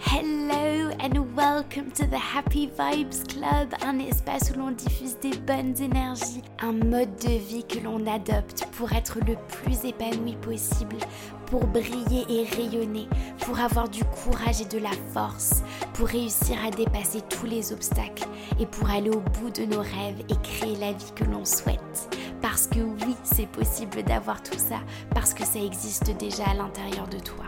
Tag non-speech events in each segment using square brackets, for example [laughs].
Hello and welcome to the Happy Vibes Club, un espace où l'on diffuse des bonnes énergies, un mode de vie que l'on adopte pour être le plus épanoui possible, pour briller et rayonner, pour avoir du courage et de la force, pour réussir à dépasser tous les obstacles et pour aller au bout de nos rêves et créer la vie que l'on souhaite. Parce que oui, c'est possible d'avoir tout ça, parce que ça existe déjà à l'intérieur de toi.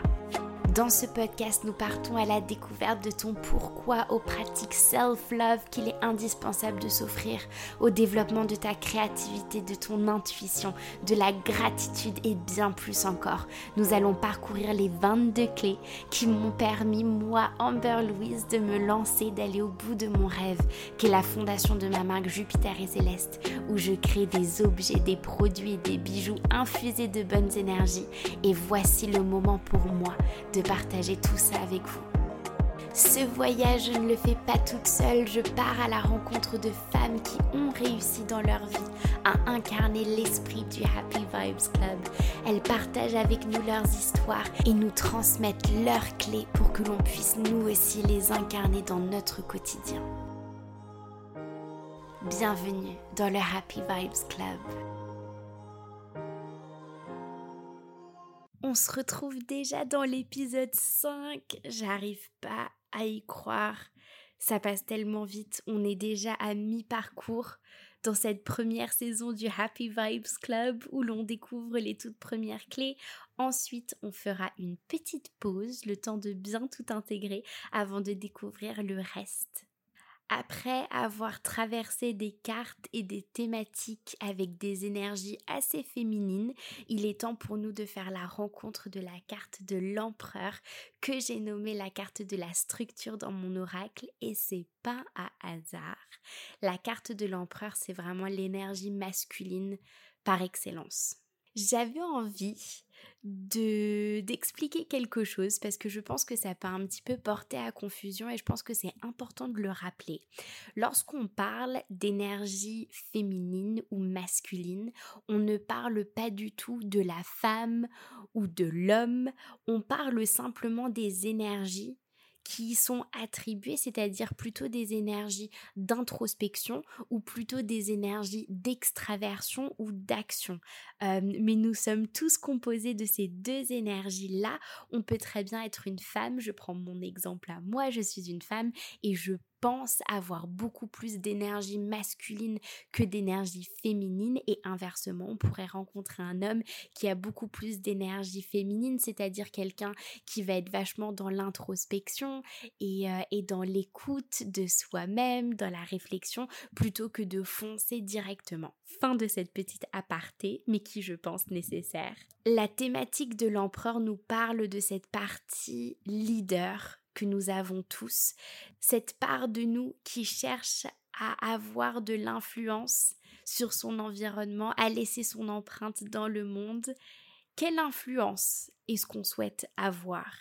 Dans ce podcast, nous partons à la découverte de ton pourquoi aux pratiques self-love qu'il est indispensable de s'offrir, au développement de ta créativité, de ton intuition, de la gratitude et bien plus encore. Nous allons parcourir les 22 clés qui m'ont permis, moi, Amber Louise, de me lancer, d'aller au bout de mon rêve, qui est la fondation de ma marque Jupiter et Céleste, où je crée des objets, des produits, des bijoux infusés de bonnes énergies. Et voici le moment pour moi de partager tout ça avec vous. Ce voyage, je ne le fais pas toute seule, je pars à la rencontre de femmes qui ont réussi dans leur vie à incarner l'esprit du Happy Vibes Club. Elles partagent avec nous leurs histoires et nous transmettent leurs clés pour que l'on puisse nous aussi les incarner dans notre quotidien. Bienvenue dans le Happy Vibes Club. On se retrouve déjà dans l'épisode 5. J'arrive pas à y croire. Ça passe tellement vite. On est déjà à mi-parcours dans cette première saison du Happy Vibes Club où l'on découvre les toutes premières clés. Ensuite, on fera une petite pause, le temps de bien tout intégrer avant de découvrir le reste. Après avoir traversé des cartes et des thématiques avec des énergies assez féminines, il est temps pour nous de faire la rencontre de la carte de l'empereur que j'ai nommée la carte de la structure dans mon oracle et c'est pas à hasard. La carte de l'empereur, c'est vraiment l'énergie masculine par excellence. J'avais envie de d'expliquer quelque chose parce que je pense que ça peut un petit peu porter à confusion et je pense que c'est important de le rappeler. Lorsqu'on parle d'énergie féminine ou masculine, on ne parle pas du tout de la femme ou de l'homme, on parle simplement des énergies qui sont attribuées, c'est-à-dire plutôt des énergies d'introspection ou plutôt des énergies d'extraversion ou d'action. Euh, mais nous sommes tous composés de ces deux énergies-là. On peut très bien être une femme, je prends mon exemple à moi, je suis une femme et je pense avoir beaucoup plus d'énergie masculine que d'énergie féminine et inversement, on pourrait rencontrer un homme qui a beaucoup plus d'énergie féminine, c'est-à-dire quelqu'un qui va être vachement dans l'introspection et, euh, et dans l'écoute de soi-même, dans la réflexion, plutôt que de foncer directement. Fin de cette petite aparté, mais qui je pense nécessaire. La thématique de l'empereur nous parle de cette partie leader que nous avons tous, cette part de nous qui cherche à avoir de l'influence sur son environnement, à laisser son empreinte dans le monde. Quelle influence est-ce qu'on souhaite avoir?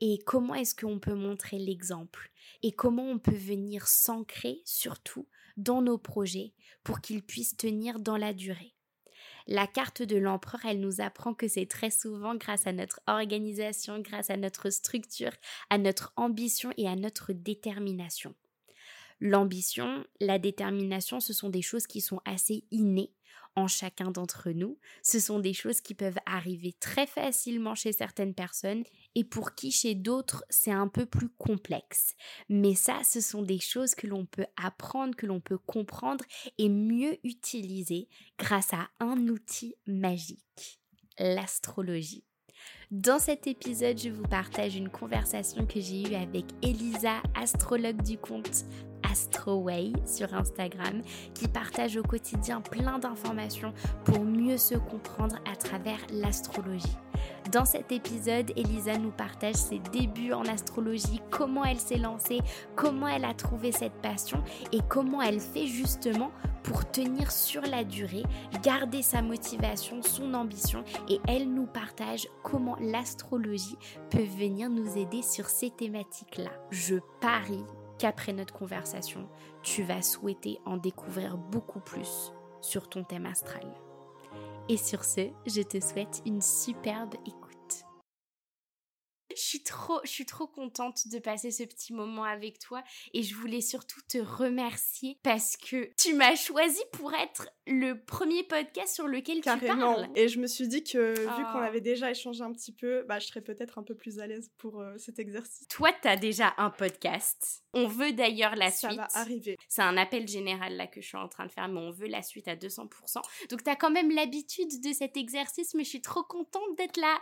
Et comment est-ce qu'on peut montrer l'exemple? Et comment on peut venir s'ancrer surtout dans nos projets pour qu'ils puissent tenir dans la durée? La carte de l'empereur, elle nous apprend que c'est très souvent grâce à notre organisation, grâce à notre structure, à notre ambition et à notre détermination. L'ambition, la détermination, ce sont des choses qui sont assez innées en chacun d'entre nous. Ce sont des choses qui peuvent arriver très facilement chez certaines personnes et pour qui chez d'autres c'est un peu plus complexe. Mais ça, ce sont des choses que l'on peut apprendre, que l'on peut comprendre et mieux utiliser grâce à un outil magique, l'astrologie. Dans cet épisode, je vous partage une conversation que j'ai eue avec Elisa, astrologue du compte Astroway sur Instagram, qui partage au quotidien plein d'informations pour mieux se comprendre à travers l'astrologie. Dans cet épisode, Elisa nous partage ses débuts en astrologie, comment elle s'est lancée, comment elle a trouvé cette passion et comment elle fait justement pour tenir sur la durée, garder sa motivation, son ambition et elle nous partage comment l'astrologie peut venir nous aider sur ces thématiques-là. Je parie qu'après notre conversation, tu vas souhaiter en découvrir beaucoup plus sur ton thème astral. Et sur ce, je te souhaite une superbe écoute. Je suis trop, je suis trop contente de passer ce petit moment avec toi et je voulais surtout te remercier parce que tu m'as choisi pour être le premier podcast sur lequel tu parles. Et je me suis dit que vu qu'on oh. avait déjà échangé un petit peu, bah, je serais peut-être un peu plus à l'aise pour euh, cet exercice. Toi, tu as déjà un podcast. On veut d'ailleurs la suite. Ça va arriver. C'est un appel général là que je suis en train de faire, mais on veut la suite à 200%. Donc tu as quand même l'habitude de cet exercice, mais je suis trop contente d'être là,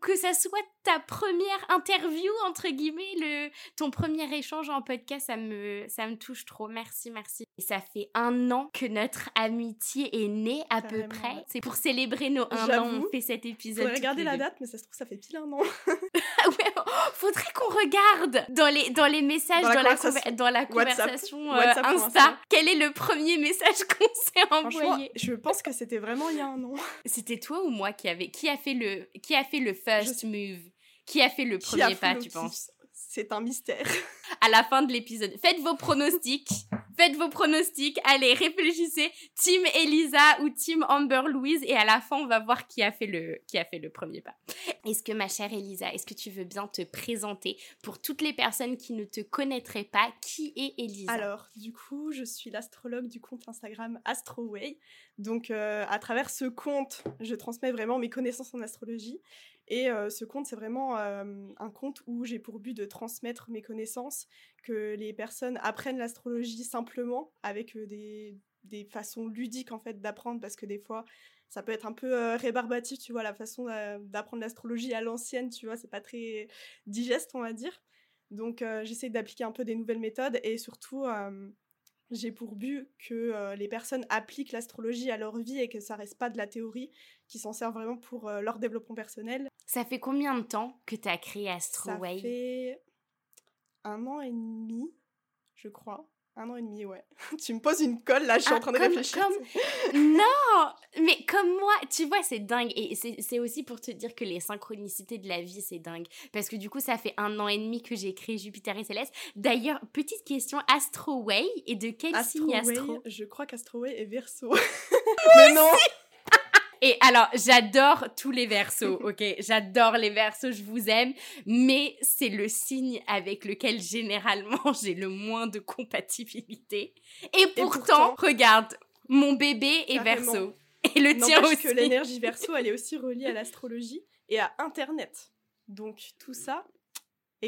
que ça soit ta première interview, entre guillemets, le, ton premier échange en podcast, ça me, ça me touche trop. Merci, merci. Et ça fait un an que notre amitié est née à peu près. C'est pour célébrer nos un an, on fait cet épisode. Faudrait regarder la date, mais ça se trouve, ça fait pile un an. [laughs] ouais, oh, faudrait qu'on regarde dans les, dans les messages, dans la, dans la, conversation euh, Insta. Quel est le premier message [laughs] qu'on s'est envoyé? Je pense que c'était vraiment il y a un an. [laughs] C'était toi ou moi qui avait qui a fait le qui a fait le first move? Qui a fait le premier pas, tu penses? c'est un mystère. À la fin de l'épisode, faites vos pronostics. Faites vos pronostics. Allez, réfléchissez. Team Elisa ou Team Amber Louise. Et à la fin, on va voir qui a fait le, qui a fait le premier pas. Est-ce que, ma chère Elisa, est-ce que tu veux bien te présenter pour toutes les personnes qui ne te connaîtraient pas? Qui est Elisa? Alors, du coup, je suis l'astrologue du compte Instagram AstroWay. Donc, euh, à travers ce compte, je transmets vraiment mes connaissances en astrologie. Et ce compte, c'est vraiment un compte où j'ai pour but de transmettre mes connaissances, que les personnes apprennent l'astrologie simplement, avec des, des, façons ludiques en fait d'apprendre, parce que des fois, ça peut être un peu rébarbatif, tu vois, la façon d'apprendre l'astrologie à l'ancienne, tu vois, c'est pas très digeste, on va dire. Donc j'essaie d'appliquer un peu des nouvelles méthodes et surtout j'ai pour but que les personnes appliquent l'astrologie à leur vie et que ça reste pas de la théorie, qu'ils s'en servent vraiment pour leur développement personnel. Ça fait combien de temps que tu as créé AstroWay Ça fait un an et demi, je crois. Un an et demi, ouais. [laughs] tu me poses une colle, là, je suis en ah, train de réfléchir. [laughs] non Mais comme moi, tu vois, c'est dingue. Et c'est aussi pour te dire que les synchronicités de la vie, c'est dingue. Parce que du coup, ça fait un an et demi que j'ai créé Jupiter et Céleste. D'ailleurs, petite question, AstroWay, et de quel signe Astro? Je crois qu'AstroWay est Verseau. [laughs] Mais non et alors, j'adore tous les versos, ok? J'adore les versos, je vous aime, mais c'est le signe avec lequel généralement [laughs] j'ai le moins de compatibilité. Et pourtant, regarde, mon bébé est verso. Et le tien aussi. que l'énergie verso, elle est aussi reliée à l'astrologie et à Internet. Donc tout ça,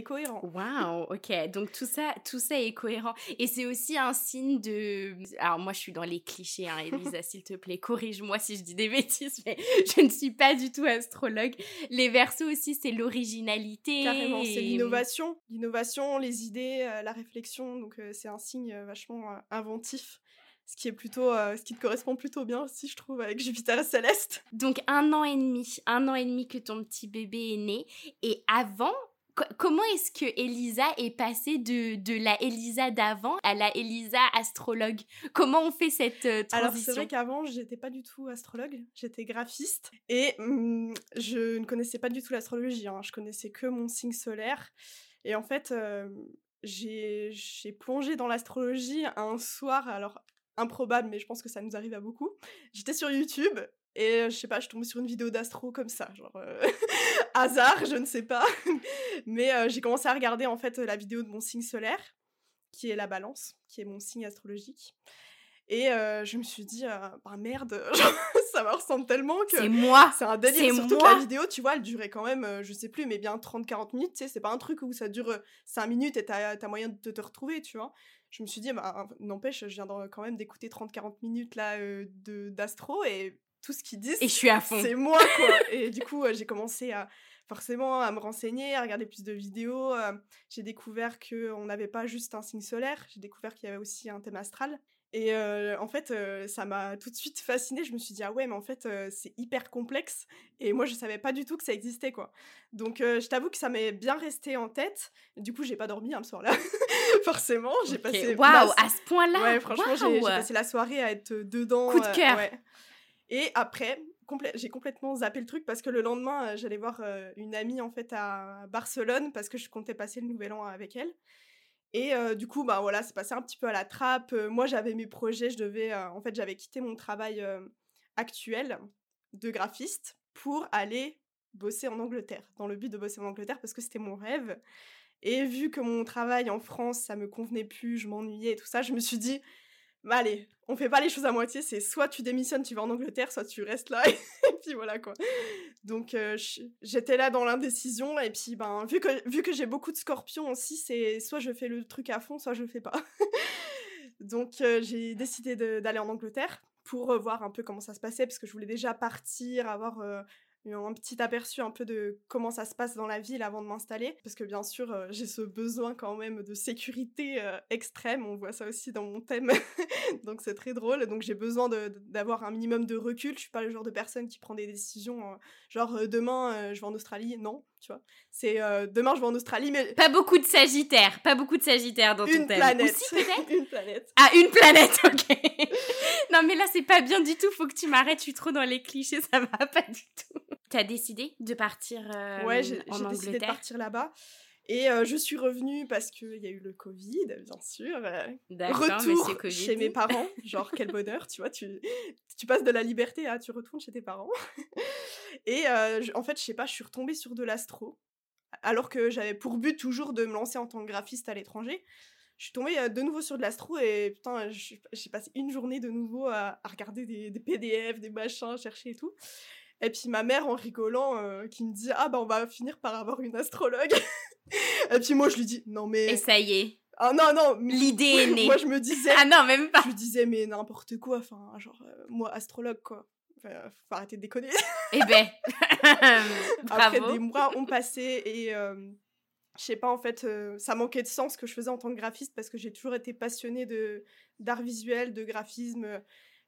cohérent. Waouh, ok. Donc tout ça, tout ça est cohérent. Et c'est aussi un signe de. Alors moi, je suis dans les clichés, hein, Elisa, [laughs] s'il te plaît, corrige-moi si je dis des bêtises, mais [laughs] je ne suis pas du tout astrologue. Les versos aussi, c'est l'originalité. Carrément, c'est l'innovation. L'innovation, les idées, euh, la réflexion. Donc euh, c'est un signe euh, vachement inventif ce qui est plutôt ce qui te correspond plutôt bien aussi je trouve avec Jupiter et Céleste. Donc un an et demi, un an et demi que ton petit bébé est né et avant comment est-ce que Elisa est passée de, de la Elisa d'avant à la Elisa astrologue? Comment on fait cette transition euh, Alors c'est vrai qu'avant j'étais pas du tout astrologue, j'étais graphiste et mmh, je ne connaissais pas du tout l'astrologie, hein. je connaissais que mon signe solaire et en fait euh, j'ai plongé dans l'astrologie un soir, alors improbable mais je pense que ça nous arrive à beaucoup. J'étais sur YouTube et je sais pas, je tombée sur une vidéo d'astro comme ça, genre [laughs] hasard, je ne sais pas. [laughs] Mais j'ai commencé à regarder en fait la vidéo de mon signe solaire, qui est la balance, qui est mon signe astrologique. Et je me suis dit, bah merde, [laughs] ça me ressemble tellement que. C'est moi C'est un délire. Surtout moi. que la vidéo, tu vois, elle durait quand même, je sais plus, mais bien 30-40 minutes, tu sais, c'est pas un truc où ça dure 5 minutes et t'as as moyen de te retrouver, tu vois. Je me suis dit, bah, n'empêche, je viens quand même d'écouter 30-40 minutes là d'astro et tout ce qu'ils disent. Et je suis à fond. C'est moi, quoi. [laughs] et du coup, j'ai commencé à forcément à me renseigner, à regarder plus de vidéos. j'ai découvert qu'on n'avait pas juste un signe solaire, j'ai découvert qu'il y avait aussi un thème astral. Et en fait, ça m'a tout de suite fascinée. Je me suis dit, ah ouais, mais en fait, c'est hyper complexe. Et moi, je savais pas du tout que ça existait, quoi. Donc, je t'avoue que ça m'est bien resté en tête. Du coup, j'ai pas dormi un hein, soir-là. [laughs] Forcément, j'ai passé. Waouh, à ce point-là Ouais, franchement, j'ai passé la soirée à être dedans. Coup de cœur et après, j'ai complètement zappé le truc parce que le lendemain, euh, j'allais voir euh, une amie en fait à Barcelone parce que je comptais passer le nouvel an avec elle. Et euh, du coup, bah voilà, c'est passé un petit peu à la trappe. moi, j'avais mes projets, je devais, en fait, j'avais quitté mon travail actuel de graphiste pour aller bosser en Angleterre, dans le but de bosser en Angleterre parce que c'était mon rêve. Et vu que mon travail en France, ça me convenait plus, je m'ennuyais et tout ça, je me suis dit, bah allez, on fait pas les choses à moitié, c'est soit tu démissionnes, tu vas en Angleterre, soit tu restes là, [laughs] et puis voilà quoi. Donc euh, j'étais là dans l'indécision, et puis ben, vu que, vu que j'ai beaucoup de scorpions aussi, c'est soit je fais le truc à fond, soit je fais pas. [laughs] Donc euh, j'ai décidé d'aller en Angleterre pour voir un peu comment ça se passait, parce que je voulais déjà partir, avoir euh, un petit aperçu un peu de comment ça se passe dans la ville avant de m'installer. Parce que bien sûr, euh, j'ai ce besoin quand même de sécurité euh, extrême. On voit ça aussi dans mon thème. [laughs] Donc c'est très drôle. Donc j'ai besoin d'avoir un minimum de recul. Je suis pas le genre de personne qui prend des décisions euh, genre demain je vais en Australie. Non, tu vois. C'est demain je vais en Australie, mais. Pas beaucoup de Sagittaire. Pas beaucoup de Sagittaire dans ton une thème. Planète. [laughs] une planète. Ah, une planète, ok. [laughs] non mais là c'est pas bien du tout. Faut que tu m'arrêtes. Je suis trop dans les clichés. Ça va pas du tout. T'as décidé de partir euh, ouais, j'ai décidé de partir là-bas. Et euh, je suis revenue parce qu'il y a eu le Covid, bien sûr. Euh, retour chez mes parents. Genre, quel bonheur, tu vois. Tu, tu passes de la liberté à tu retournes chez tes parents. [laughs] et en fait, je sais pas, je suis retombée sur de l'astro. Alors que j'avais pour but toujours de me lancer en tant que graphiste à l'étranger. Je suis tombée de nouveau sur de l'astro et putain, j'ai passé une journée de nouveau à, à regarder des, des, PDF, des machins, chercher et tout. Et puis ma mère, en rigolant, euh, qui me dit Ah, bah on va finir par avoir une astrologue. [laughs] et puis moi, je lui dis Non, mais. Et ça y est. Ah non, non. L'idée est née. Moi, je me disais. ah non, même pas. Je lui disais Mais n'importe quoi. Enfin, genre, euh, moi, astrologue, quoi. Enfin, faut arrêter de déconner. [laughs] eh ben. [laughs] Après, des mois ont passé et. Euh, je sais pas, en fait, ça manquait de sens ce que je faisais en tant que graphiste parce que j'ai toujours été passionnée de d'art visuel, de graphisme.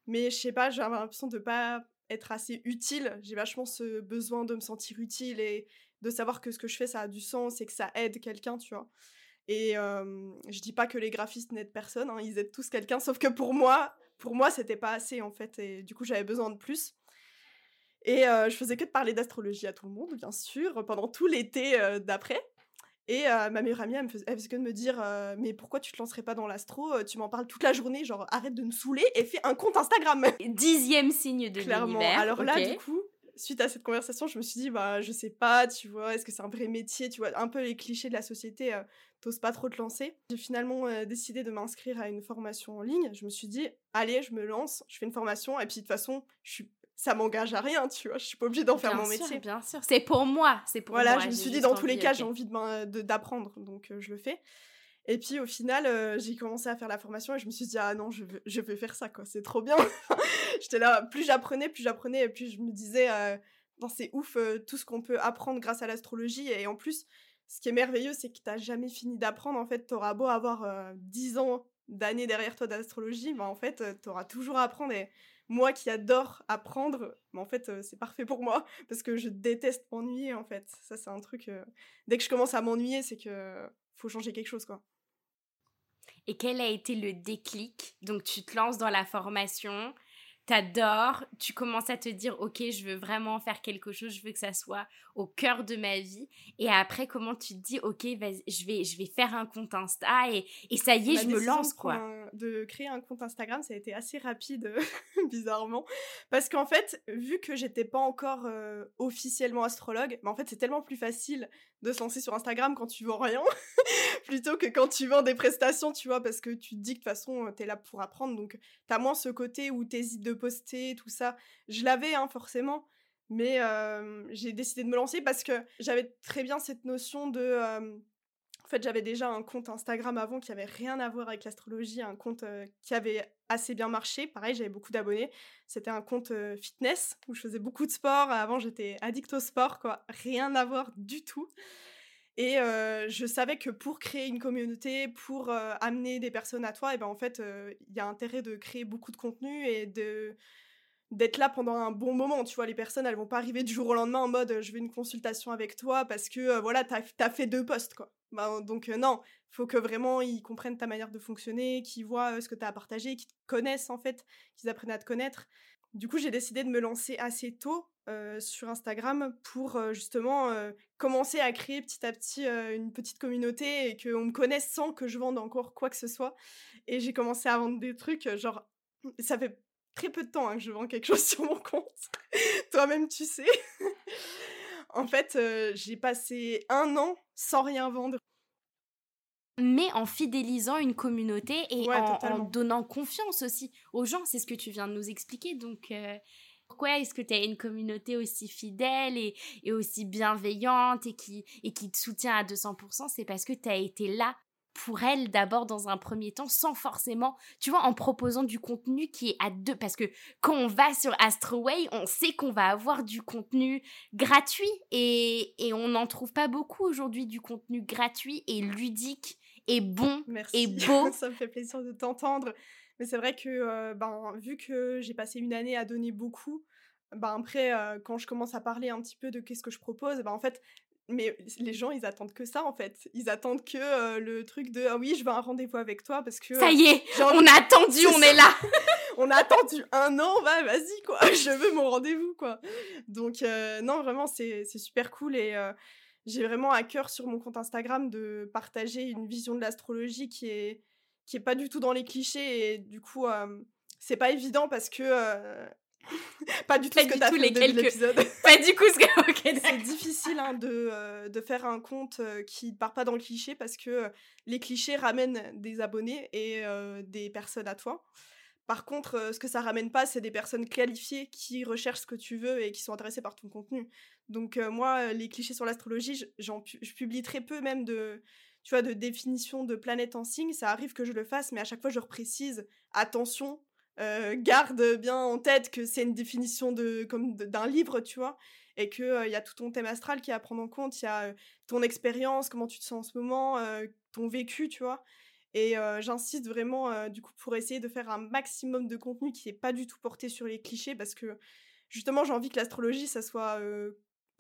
Mais je sais pas, j'avais l'impression de pas être assez utile. J'ai vachement ce besoin de me sentir utile et de savoir que ce que je fais, ça a du sens et que ça aide quelqu'un, tu vois. Et je dis pas que les graphistes n'aident personne, hein, ils aident tous quelqu'un, sauf que pour moi, pour moi, c'était pas assez en fait, et du coup, j'avais besoin de plus. Et je faisais que de parler d'astrologie à tout le monde, bien sûr, pendant tout l'été d'après. Et ma meilleure amie, elle, faisait, que de me dire Mais pourquoi tu te lancerais pas dans l'astro Tu m'en parles toute la journée, genre arrête de me saouler et fais un compte Instagram Dixième signe de Clairement. Alors là, du coup, suite à cette conversation, je me suis dit Bah, je sais pas, tu vois, est-ce que c'est un vrai métier Tu vois, un peu les clichés de la société, t'oses pas trop te lancer. J'ai finalement décidé de m'inscrire à une formation en ligne. Je me suis dit Allez, je me lance, je fais une formation, et puis de toute façon, je suis ça m'engage à rien, tu vois. Je suis pas obligée d'en faire mon métier. Bien sûr, c'est pour moi, c'est pour voilà, moi. je me suis dit dans tous les cas, j'ai envie d'apprendre, donc euh, je le fais. Et puis au final, euh, j'ai commencé à faire la formation et je me suis dit ah non, je veux, je veux faire ça quoi, c'est trop bien. [laughs] J'étais là, plus j'apprenais, plus j'apprenais et plus je me disais euh, non c'est ouf tout ce qu'on peut apprendre grâce à l'astrologie et en plus ce qui est merveilleux c'est que t'as jamais fini d'apprendre en fait, t'auras beau avoir 10 ans d'années derrière toi d'astrologie, bah en fait t'auras toujours à apprendre et moi qui adore apprendre, mais en fait, euh, c'est parfait pour moi [laughs] parce que je déteste m'ennuyer en fait. Ça, c'est un truc. Euh, dès que je commence à m'ennuyer, c'est que faut changer quelque chose quoi. Et quel a été le déclic? Donc, tu te lances dans la formation, t'adores, tu commences à te dire ok je veux vraiment faire quelque chose, je veux que ça soit au cœur de ma vie et après comment tu te dis ok je vais je vais faire un compte Insta et, et ça y est je me lance quoi. de créer un compte Instagram ça a été assez rapide [laughs] bizarrement parce qu'en fait vu que j'étais pas encore euh, officiellement astrologue, mais en fait c'est tellement plus facile de se lancer sur Instagram quand tu vends rien [laughs] plutôt que quand tu vends des prestations, tu vois, parce que tu te dis que de toute façon, tu es là pour apprendre. Donc, tu as moins ce côté où tu hésites de poster, tout ça. Je l'avais, hein, forcément. Mais j'ai décidé de me lancer parce que j'avais très bien cette notion de. en fait, j'avais déjà un compte Instagram avant qui avait rien à voir avec l'astrologie, un compte qui avait assez bien marché. Pareil, j'avais beaucoup d'abonnés. C'était un compte fitness où je faisais beaucoup de sport. Avant, j'étais addict au sport, quoi. Rien à voir du tout. Et je savais que pour créer une communauté, pour amener des personnes à toi, et ben en fait, il y a intérêt de créer beaucoup de contenu et de d'être là pendant un bon moment. Tu vois, les personnes, elles vont pas arriver du jour au lendemain en mode je veux une consultation avec toi parce que voilà, t'as as fait deux postes, quoi. Ben, donc non, faut que vraiment ils comprennent ta manière de fonctionner, qu'ils voient ce que tu as à partager, qu'ils connaissent en fait, qu'ils apprennent à te connaître. Du coup, j'ai décidé de me lancer assez tôt sur Instagram pour justement commencer à créer petit à petit une petite communauté et qu'on me connaisse sans que je vende encore quoi que ce soit. Et j'ai commencé à vendre des trucs, genre, [clears throat] ça fait très peu de temps hein, que je vends quelque [laughs] chose sur mon compte. [laughs] Toi-même, tu sais. [laughs] en fait, j'ai passé un an sans rien vendre mais en fidélisant une communauté et en, donnant confiance aussi aux gens. C'est ce que tu viens de nous expliquer. Donc, euh, pourquoi est-ce que tu as une communauté aussi fidèle et, aussi bienveillante et qui, et qui te soutient à 200% C'est parce que tu as été là pour elle d'abord dans un premier temps sans forcément, tu vois, en proposant du contenu qui est à deux. Parce que quand on va sur Astroway, on sait qu'on va avoir du contenu gratuit et, et on n'en trouve pas beaucoup aujourd'hui du contenu gratuit et ludique et bon et [laughs] beau. Ça me fait plaisir de t'entendre. Mais c'est vrai que, euh, ben, vu que j'ai passé une année à donner beaucoup, ben, après, euh, quand je commence à parler un petit peu de qu'est-ce que je propose, ben, en fait, mais les gens, ils attendent que ça, en fait. Ils attendent que euh, le truc de ah oui, je veux un rendez-vous avec toi parce que. Ça y est, on a attendu, on est là. [laughs] on a attendu un an, bah vas-y, quoi. [laughs] Je veux mon rendez-vous, quoi. Donc, non, vraiment, c'est super cool et j'ai vraiment à cœur sur mon compte Instagram de partager une vision de l'astrologie qui est qui est pas du tout dans les clichés et du coup c'est pas évident parce que [laughs] pas du tout ce que tu fait les l'épisode. [laughs] pas du coup ce que [laughs] c'est difficile hein, de, de faire un compte qui part pas dans le cliché parce que les clichés ramènent des abonnés et des personnes à toi. Par contre, ce que ça ramène pas, c'est des personnes qualifiées qui recherchent ce que tu veux et qui sont intéressées par ton contenu. Donc moi, les clichés sur l'astrologie, je publie très peu même de, tu vois, de définition de planète en signe. Ça arrive que je le fasse, mais à chaque fois, je reprécise, attention, garde bien en tête que c'est une définition de comme d'un livre, tu vois, et que il y a tout ton thème astral qui est à prendre en compte. Il y a ton expérience, comment tu te sens en ce moment, ton vécu, tu vois. Et j'insiste vraiment, du coup, pour essayer de faire un maximum de contenu qui n'est pas du tout porté sur les clichés, parce que justement, j'ai envie que l'astrologie, ça soit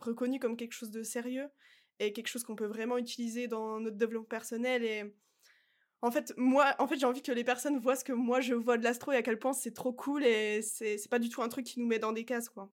reconnu comme quelque chose de sérieux et quelque chose qu'on peut vraiment utiliser dans notre développement personnel. Et en fait, moi, en fait, j'ai envie que les personnes voient ce que moi je vois de l'astro et à quel point c'est trop cool et c'est pas du tout un truc qui nous met dans des cases, quoi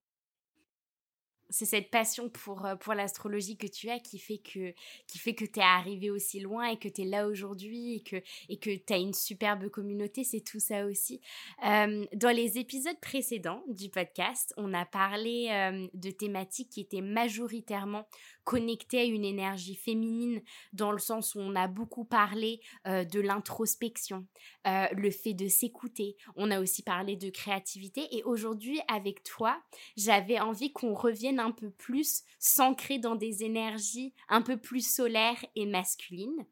c'est cette passion pour, euh, pour l'astrologie que tu as qui fait que, qui fait que tu es arrivé aussi loin et que tu es là aujourd'hui et que et que tu as une superbe communauté, c'est tout ça aussi. Euh, dans les épisodes précédents du podcast, on a parlé euh, de thématiques qui étaient majoritairement connectées à une énergie féminine dans le sens où on a beaucoup parlé de l'introspection, le fait de s'écouter. On a aussi parlé de créativité. Et aujourd'hui avec toi, j'avais envie qu'on revienne un peu plus s'ancrer dans des énergies un peu plus solaires et masculines.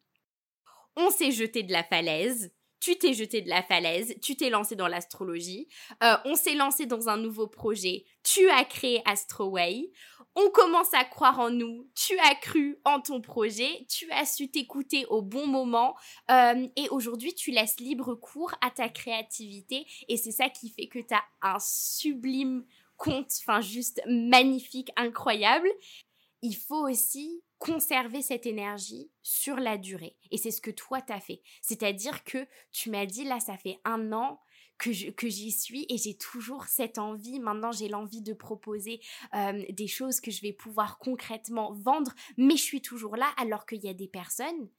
On s'est jeté de la falaise, tu t'es jeté de la falaise, tu t'es lancé dans l'astrologie, euh, on s'est lancé dans un nouveau projet, tu as créé Astroway, on commence à croire en nous, tu as cru en ton projet, tu as su t'écouter au bon moment euh, et aujourd'hui tu laisses libre cours à ta créativité et c'est ça qui fait que tu as un sublime compte, enfin juste magnifique, incroyable. Il faut aussi conserver cette énergie sur la durée. Et c'est ce que toi, t'as fait. C'est-à-dire que tu m'as dit, là, ça fait un an que, j'y suis et j'ai toujours cette envie. Maintenant, j'ai l'envie de proposer euh, des choses que je vais pouvoir concrètement vendre, mais je suis toujours là alors qu'il y a des personnes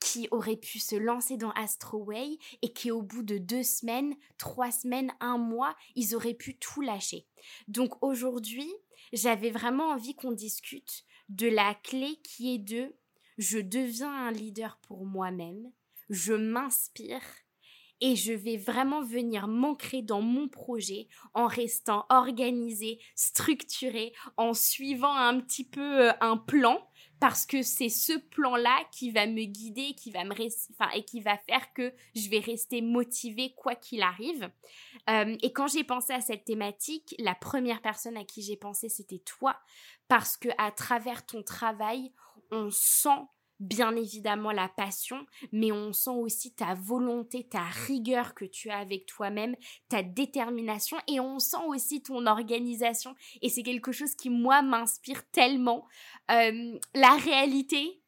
qui auraient pu se lancer dans Astroway et qui au bout de deux semaines, trois semaines, un mois, ils auraient pu tout lâcher. Donc aujourd'hui, j'avais vraiment envie qu'on discute de la clé qui est de je deviens un leader pour moi-même, je m'inspire et je vais vraiment venir m'ancrer dans mon projet en restant organisé, structuré, en suivant un petit peu euh, un plan parce que c'est ce plan-là qui va me guider, qui va me et qui va faire que je vais rester motivée quoi qu'il arrive. Euh, et quand j'ai pensé à cette thématique, la première personne à qui j'ai pensé c'était toi, parce que à travers ton travail, on sent bien évidemment la passion, mais on sent aussi ta volonté, ta rigueur que tu as avec toi-même, ta détermination et on sent aussi ton organisation et c'est quelque chose qui moi m'inspire tellement. Euh, la réalité,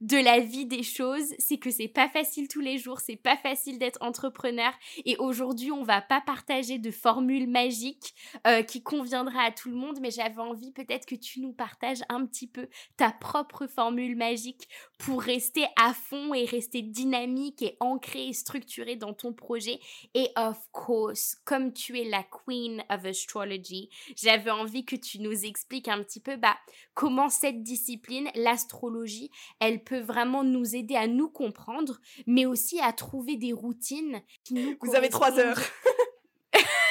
de la vie des choses, c'est que c'est pas facile tous les jours, c'est pas facile d'être entrepreneur. Et aujourd'hui on va pas partager de formule magique euh, qui conviendra à tout le monde, mais j'avais envie peut-être que tu nous partages un petit peu ta propre formule magique pour rester à fond et rester dynamique et ancré et structuré dans ton projet. Et of course, comme tu es la queen of astrology, j'avais envie que tu nous expliques un petit peu bah comment cette discipline, l'astrologie, elle vraiment nous aider à nous comprendre, mais aussi à trouver des routines qui nous Vous avez trois heures. [laughs]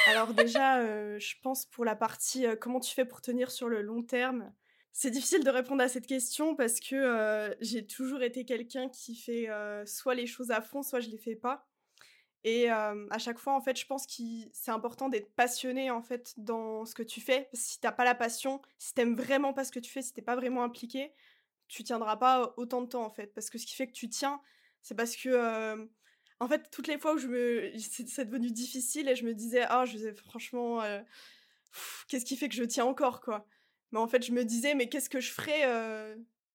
Alors déjà, euh, je pense pour la partie euh, comment tu fais pour tenir sur le long terme, c'est difficile de répondre à cette question parce que euh, j'ai toujours été quelqu'un qui fait soit les choses à fond, soit je les fais pas. Et à chaque fois, en fait, je pense que c'est important d'être passionné en fait dans ce que tu fais. Si t'as pas la passion, si t'aimes vraiment pas ce que tu fais, si t'es pas vraiment impliqué, tu tiendras pas autant de temps en fait. Parce que ce qui fait que tu tiens, c'est parce que en fait, toutes les fois où je me, c'est devenu difficile et je me disais, ah, je franchement, qu'est-ce qui fait que je tiens encore quoi? Mais en fait, je me disais, mais qu'est-ce que je ferais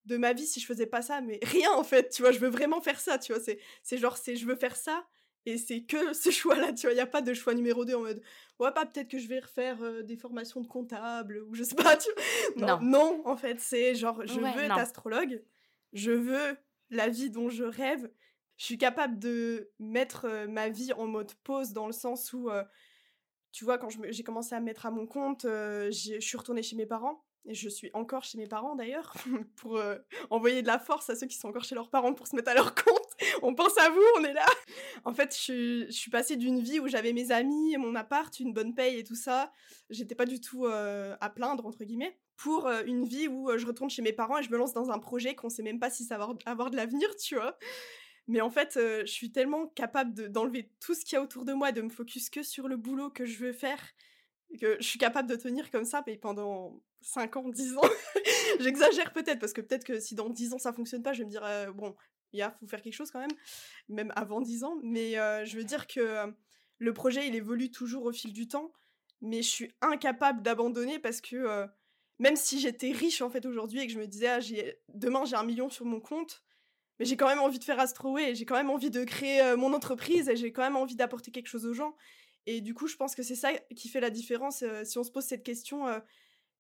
de ma vie si je faisais pas ça? Mais rien en fait, tu vois. Je veux vraiment faire ça, tu vois. C'est genre, c'est je veux faire ça et c'est que [laughs] ce choix-là, tu vois, il n'y a pas de choix numéro 2 en mode ouais, pas peut-être que je vais refaire euh, des formations de comptable ou je sais pas, [laughs] tu vois. Non, non. en fait, c'est genre je veux être astrologue, je veux la vie dont je rêve, je suis capable de mettre euh, ma vie en mode pause dans le sens où, euh, tu vois, quand j'ai commencé à me mettre à mon compte, je suis retournée chez mes parents et je suis encore chez mes parents d'ailleurs, [laughs] pour envoyer de la force à ceux qui sont encore chez leurs parents pour se mettre à leur compte. [laughs] on pense à vous, on est là. En fait, je, suis passée d'une vie où j'avais mes amis, mon appart, une bonne paye et tout ça. J'étais pas du tout euh, à plaindre, entre guillemets, pour euh, une vie où je retourne chez mes parents et je me lance dans un projet qu'on sait même pas si ça va avoir de l'avenir, [laughs] tu vois. Mais en fait, je suis tellement capable d'enlever tout ce qu'il y a autour de moi de me focus que sur le boulot que je veux faire que je suis capable de tenir comme ça mais pendant 5 ans, 10 ans. [laughs] J'exagère peut-être parce que peut-être que si dans 10 ans ça fonctionne pas, je vais me dire euh, bon, il faut faire quelque chose quand même, même avant 10 ans, mais euh, je veux dire que euh, le projet il évolue toujours au fil du temps, mais je suis incapable d'abandonner parce que même si j'étais riche en fait aujourd'hui et que je me disais ah, demain j'ai un million sur mon compte, mais j'ai quand même envie de faire Astroway, j'ai quand même envie de créer mon entreprise et j'ai quand même envie d'apporter quelque chose aux gens et du coup, je pense que c'est ça qui fait la différence. Euh, si on se pose cette question, euh,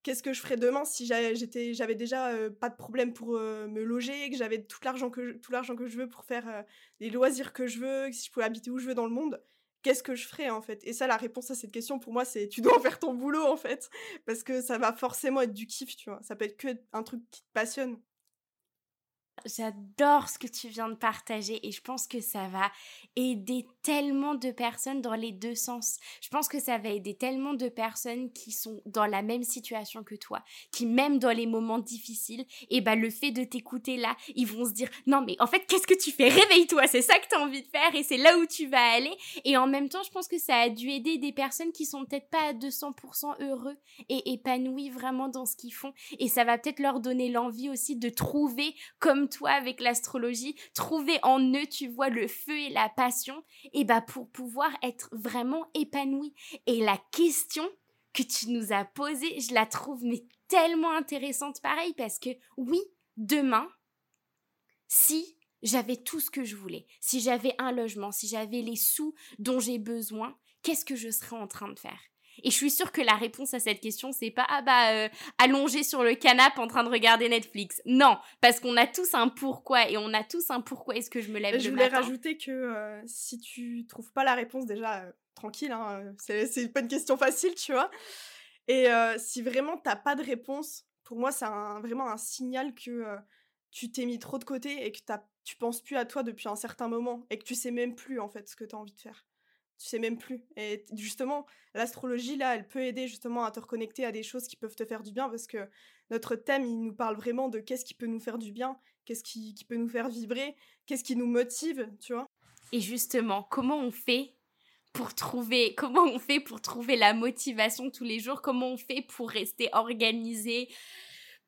qu'est-ce que je ferais demain si j'avais déjà pas de problème pour me loger, que j'avais tout l'argent que, tout l'argent que je veux pour faire les loisirs que je veux, si je pouvais habiter où je veux dans le monde Qu'est-ce que je ferais en fait? Et ça, la réponse à cette question pour moi, c'est tu dois [laughs] faire ton boulot en fait, parce que ça va forcément être du kiff, tu vois. Ça peut être que un truc qui te passionne. J'adore ce que tu viens de partager et je pense que ça va aider tellement de personnes dans les deux sens. Je pense que ça va aider tellement de personnes qui sont dans la même situation que toi, qui même dans les moments difficiles, et bah le fait de t'écouter là, ils vont se dire non mais en fait qu'est-ce que tu fais? Réveille-toi, c'est ça que tu as envie de faire et c'est là où tu vas aller. Et en même temps, je pense que ça a dû aider des personnes qui sont peut-être pas à 200% heureux et épanouis vraiment dans ce qu'ils font et ça va peut-être leur donner l'envie aussi de trouver comme toi avec l'astrologie, trouver en eux, tu vois, le feu et la passion, et bah pour pouvoir être vraiment épanoui. Et la question que tu nous as posée, je la trouve mais tellement intéressante pareil parce que oui, demain, si j'avais tout ce que je voulais, si j'avais un logement, si j'avais les sous dont j'ai besoin, qu'est-ce que je serais en train de faire? Et je suis sûre que la réponse à cette question, c'est pas ah bah euh, allongé sur le canapé en train de regarder Netflix. Non, parce qu'on a tous un pourquoi et on a tous un pourquoi est-ce que je me lève je le matin. Je voulais rajouter que euh, si tu trouves pas la réponse déjà euh, tranquille, hein, c'est pas une question facile, tu vois. Et si vraiment t'as pas de réponse, pour moi c'est vraiment un signal que tu t'es mis trop de côté et que tu penses plus à toi depuis un certain moment et que tu sais même plus en fait ce que tu as envie de faire tu sais même plus. Et justement, l'astrologie, là, elle peut aider justement à te reconnecter à des choses qui peuvent te faire du bien parce que notre thème, il nous parle vraiment de qu'est-ce qui peut nous faire du bien, qu'est-ce qui, qui peut nous faire vibrer, qu'est-ce qui nous motive, tu vois. Et justement, comment on fait pour trouver comment on fait pour trouver la motivation tous les jours? Comment on fait pour rester organisé?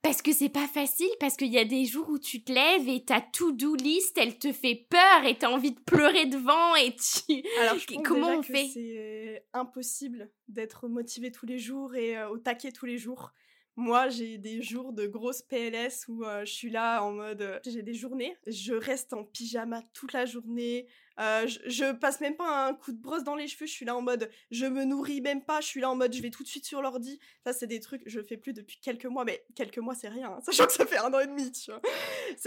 Parce que c'est pas facile, parce qu'il y a des jours où tu te lèves et ta to-do list, elle te fait peur et t'as envie de pleurer devant et tu... [laughs] Alors, je comment on fait? C'est impossible d'être motivé tous les jours et euh, au taquet tous les jours. Moi, j'ai des jours de grosse PLS où je suis là en mode. j'ai des journées, je reste en pyjama toute la journée. je, je, passe même pas un coup de brosse dans les cheveux. Je suis là en mode. Je me nourris même pas. Je suis là en mode. Je vais tout de suite sur l'ordi. Ça, c'est des trucs. Je fais plus depuis quelques mois. Mais quelques mois, c'est rien. Hein, [laughs] sachant que ça fait un an et demi, tu vois.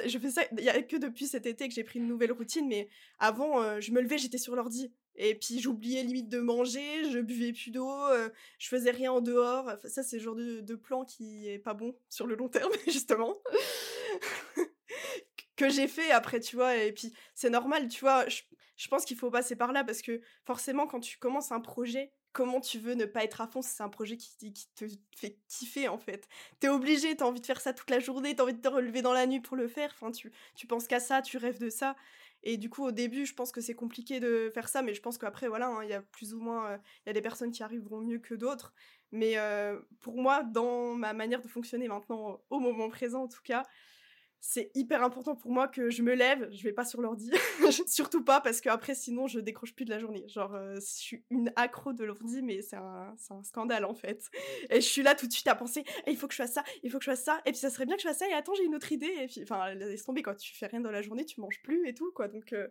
Je fais ça. Il y a que depuis cet été que j'ai pris une nouvelle routine. Mais avant, je me levais, j'étais sur l'ordi. Et puis j'oubliais limite de manger, je buvais plus d'eau, euh, je faisais rien en dehors. ça, c'est le genre de, plan qui est pas bon sur le long terme, [laughs] justement. que j'ai fait après, tu vois. Et puis c'est normal, tu vois. Je, pense qu'il faut passer par là parce que forcément, quand tu commences un projet, comment tu veux ne pas être à fond c'est un projet qui, qui, te fait kiffer en fait? T'es obligé, t'as envie de faire ça toute la journée, t'as envie de te relever dans la nuit pour le faire, enfin tu, tu penses qu'à ça, tu rêves de ça. Et du coup, au début, je pense que c'est compliqué de faire ça, mais je pense qu'après, voilà, hein, il y a plus ou moins, euh, il y a des personnes qui arriveront mieux que d'autres. Mais euh, pour moi, dans ma manière de fonctionner maintenant, au moment présent en tout cas, c'est hyper important pour moi que je me lève, je vais pas sur l'ordi, [laughs] surtout pas parce que après sinon je décroche plus de la journée. Genre euh, je suis une accro de l'ordi mais c'est un, un, scandale en fait. Et je suis là tout de suite à penser eh, il faut que je fasse ça, il faut que je fasse ça et puis ça serait bien que je fasse ça et attends j'ai une autre idée et puis enfin laisse tomber quoi, tu fais rien dans la journée, tu manges plus et tout quoi. Donc euh,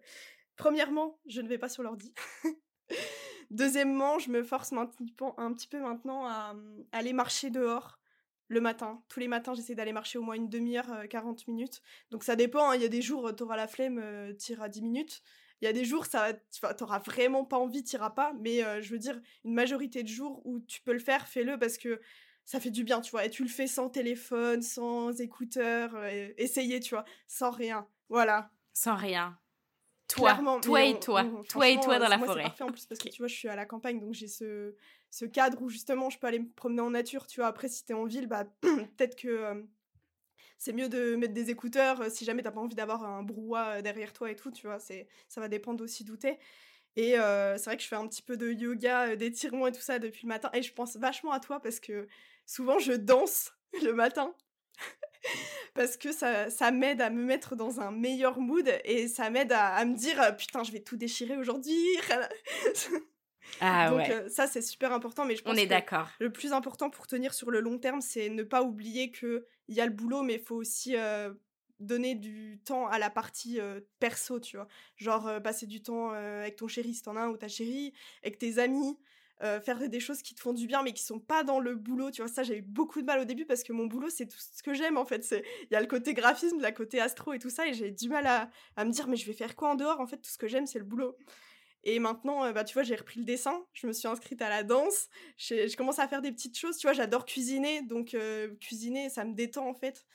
premièrement, je ne vais pas sur l'ordi. [laughs] Deuxièmement, je me force un petit peu maintenant à aller marcher dehors le matin. Tous les matins, j'essaie d'aller marcher au moins une demi-heure, 40 euh, minutes. Donc ça dépend, hein. il y a des jours, tu auras la flemme, euh, à 10 minutes. Il y a des jours, ça, t'auras vraiment pas envie, t'iras pas. Mais euh, je veux dire, une majorité de jours où tu peux le faire, fais-le parce que ça fait du bien, tu vois. Et tu le fais sans téléphone, sans écouteurs, euh, essayez, tu vois, sans rien. Voilà. Sans rien. Toi, toi et toi, toi et toi dans la forêt. C'est parfait en plus parce que tu vois, je suis à la campagne, donc j'ai ce, ce cadre où justement je peux aller me promener en nature. Tu vois, après si t'es en ville, bah [clears throat] peut-être que euh, c'est mieux de mettre des écouteurs euh, si jamais t'as pas envie d'avoir un brouhaha euh, derrière toi et tout. Tu vois, c'est ça va dépendre aussi d'où t'es. Et c'est vrai que je fais un petit peu de yoga, d'étirement et tout ça depuis le matin. Et je pense vachement à toi parce que souvent je danse [laughs] le matin [laughs] parce que ça, ça m'aide à me mettre dans un meilleur mood et ça m'aide à, me dire putain je vais tout déchirer aujourd'hui [laughs] ah donc euh, ça c'est super important mais je pense on est d'accord. le plus important pour tenir sur le long terme c'est ne pas oublier que il y a le boulot mais il faut aussi euh, donner du temps à la partie euh, perso tu vois. Genre passer du temps avec ton chéri si t'en as un ou ta chérie avec tes amis euh, faire des choses qui te font du bien mais qui sont pas dans le boulot tu vois. Ça j'ai eu beaucoup de mal au début parce que mon boulot c'est tout ce que j'aime en fait. C'est il y a le côté graphisme le côté astro et tout ça et j'ai du mal à, à, me dire mais je vais faire quoi en dehors? En fait tout ce que j'aime c'est le boulot et maintenant euh, bah tu vois j'ai repris le dessin je me suis inscrite à la danse je commence à faire des petites choses tu vois j'adore cuisiner donc euh, cuisiner ça me détend en fait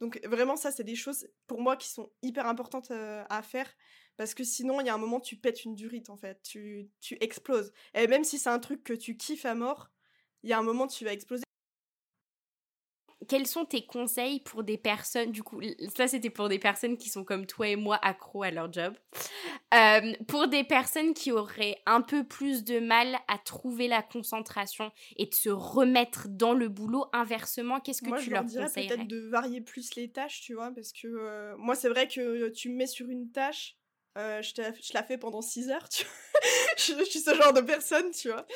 donc vraiment ça c'est des choses pour moi qui sont hyper importantes à faire parce que sinon, il y a un moment, tu pètes une durite, en fait. Tu, tu exploses. Et même si c'est un truc que tu kiffes à mort, il y a un moment, tu vas exploser. Quels sont tes conseils pour des personnes, du coup, ça c'était pour des personnes qui sont comme toi et moi accros à leur job, euh, pour des personnes qui auraient un peu plus de mal à trouver la concentration et de se remettre dans le boulot, inversement, qu'est-ce que tu leur, leur dirais peut-être de varier plus les tâches, tu vois, parce que euh, moi c'est vrai que tu me mets sur une tâche, euh, je, je, la fais pendant 6 heures, tu vois. [laughs] je, suis ce genre de personne, tu vois.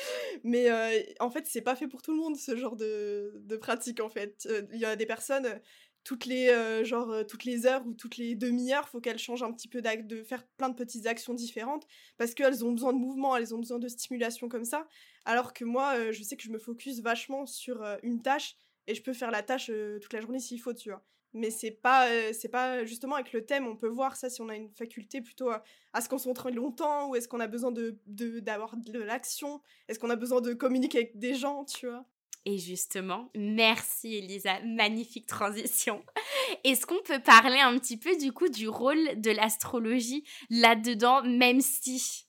Mais euh, en fait, c'est pas fait pour tout le monde, ce genre de, pratique, en fait. Euh, il y a des personnes, toutes les, genre, toutes les heures ou toutes les demi-heures, faut qu'elles changent un petit peu de faire plein de petites actions différentes parce qu'elles ont besoin de mouvement, elles ont besoin de stimulation comme ça. Alors que moi, je sais que je me focus vachement sur une tâche et je peux faire la tâche toute la journée s'il faut, tu vois mais c'est pas euh, c'est pas justement avec le thème on peut voir ça si on a une faculté plutôt à, se concentrer longtemps ou est-ce qu'on a besoin de d'avoir de, l'action? Est-ce qu'on a besoin de communiquer avec des gens tu vois? Et justement, merci Elisa, magnifique transition. [laughs] Est-ce qu'on peut parler un petit peu du coup du rôle de l'astrologie là-dedans, même si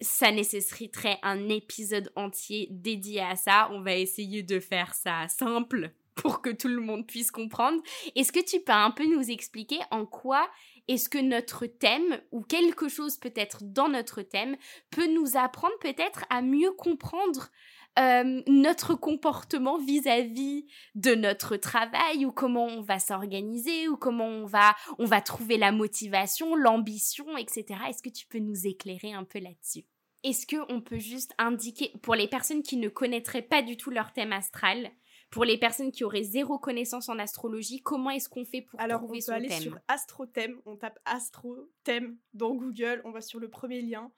ça nécessiterait un épisode entier dédié à ça, on va essayer de faire ça simple [laughs] pour que tout le monde puisse comprendre. Est-ce que tu peux un peu nous expliquer en quoi est-ce que notre thème ou quelque chose peut-être dans notre thème peut nous apprendre peut-être à mieux comprendre euh, notre comportement vis-à-vis de notre travail ou comment on va s'organiser ou comment on va on va trouver la motivation, l'ambition, etc. Est-ce que tu peux nous éclairer un peu là-dessus? Est-ce que on peut juste indiquer pour les personnes qui ne connaîtraient pas du tout leur thème astral, pour les personnes qui auraient zéro connaissance en astrologie, comment est-ce qu'on fait pour Alors, trouver on peut son aller thème sur AstroThème, on tape AstroThème dans Google, on va sur le premier lien.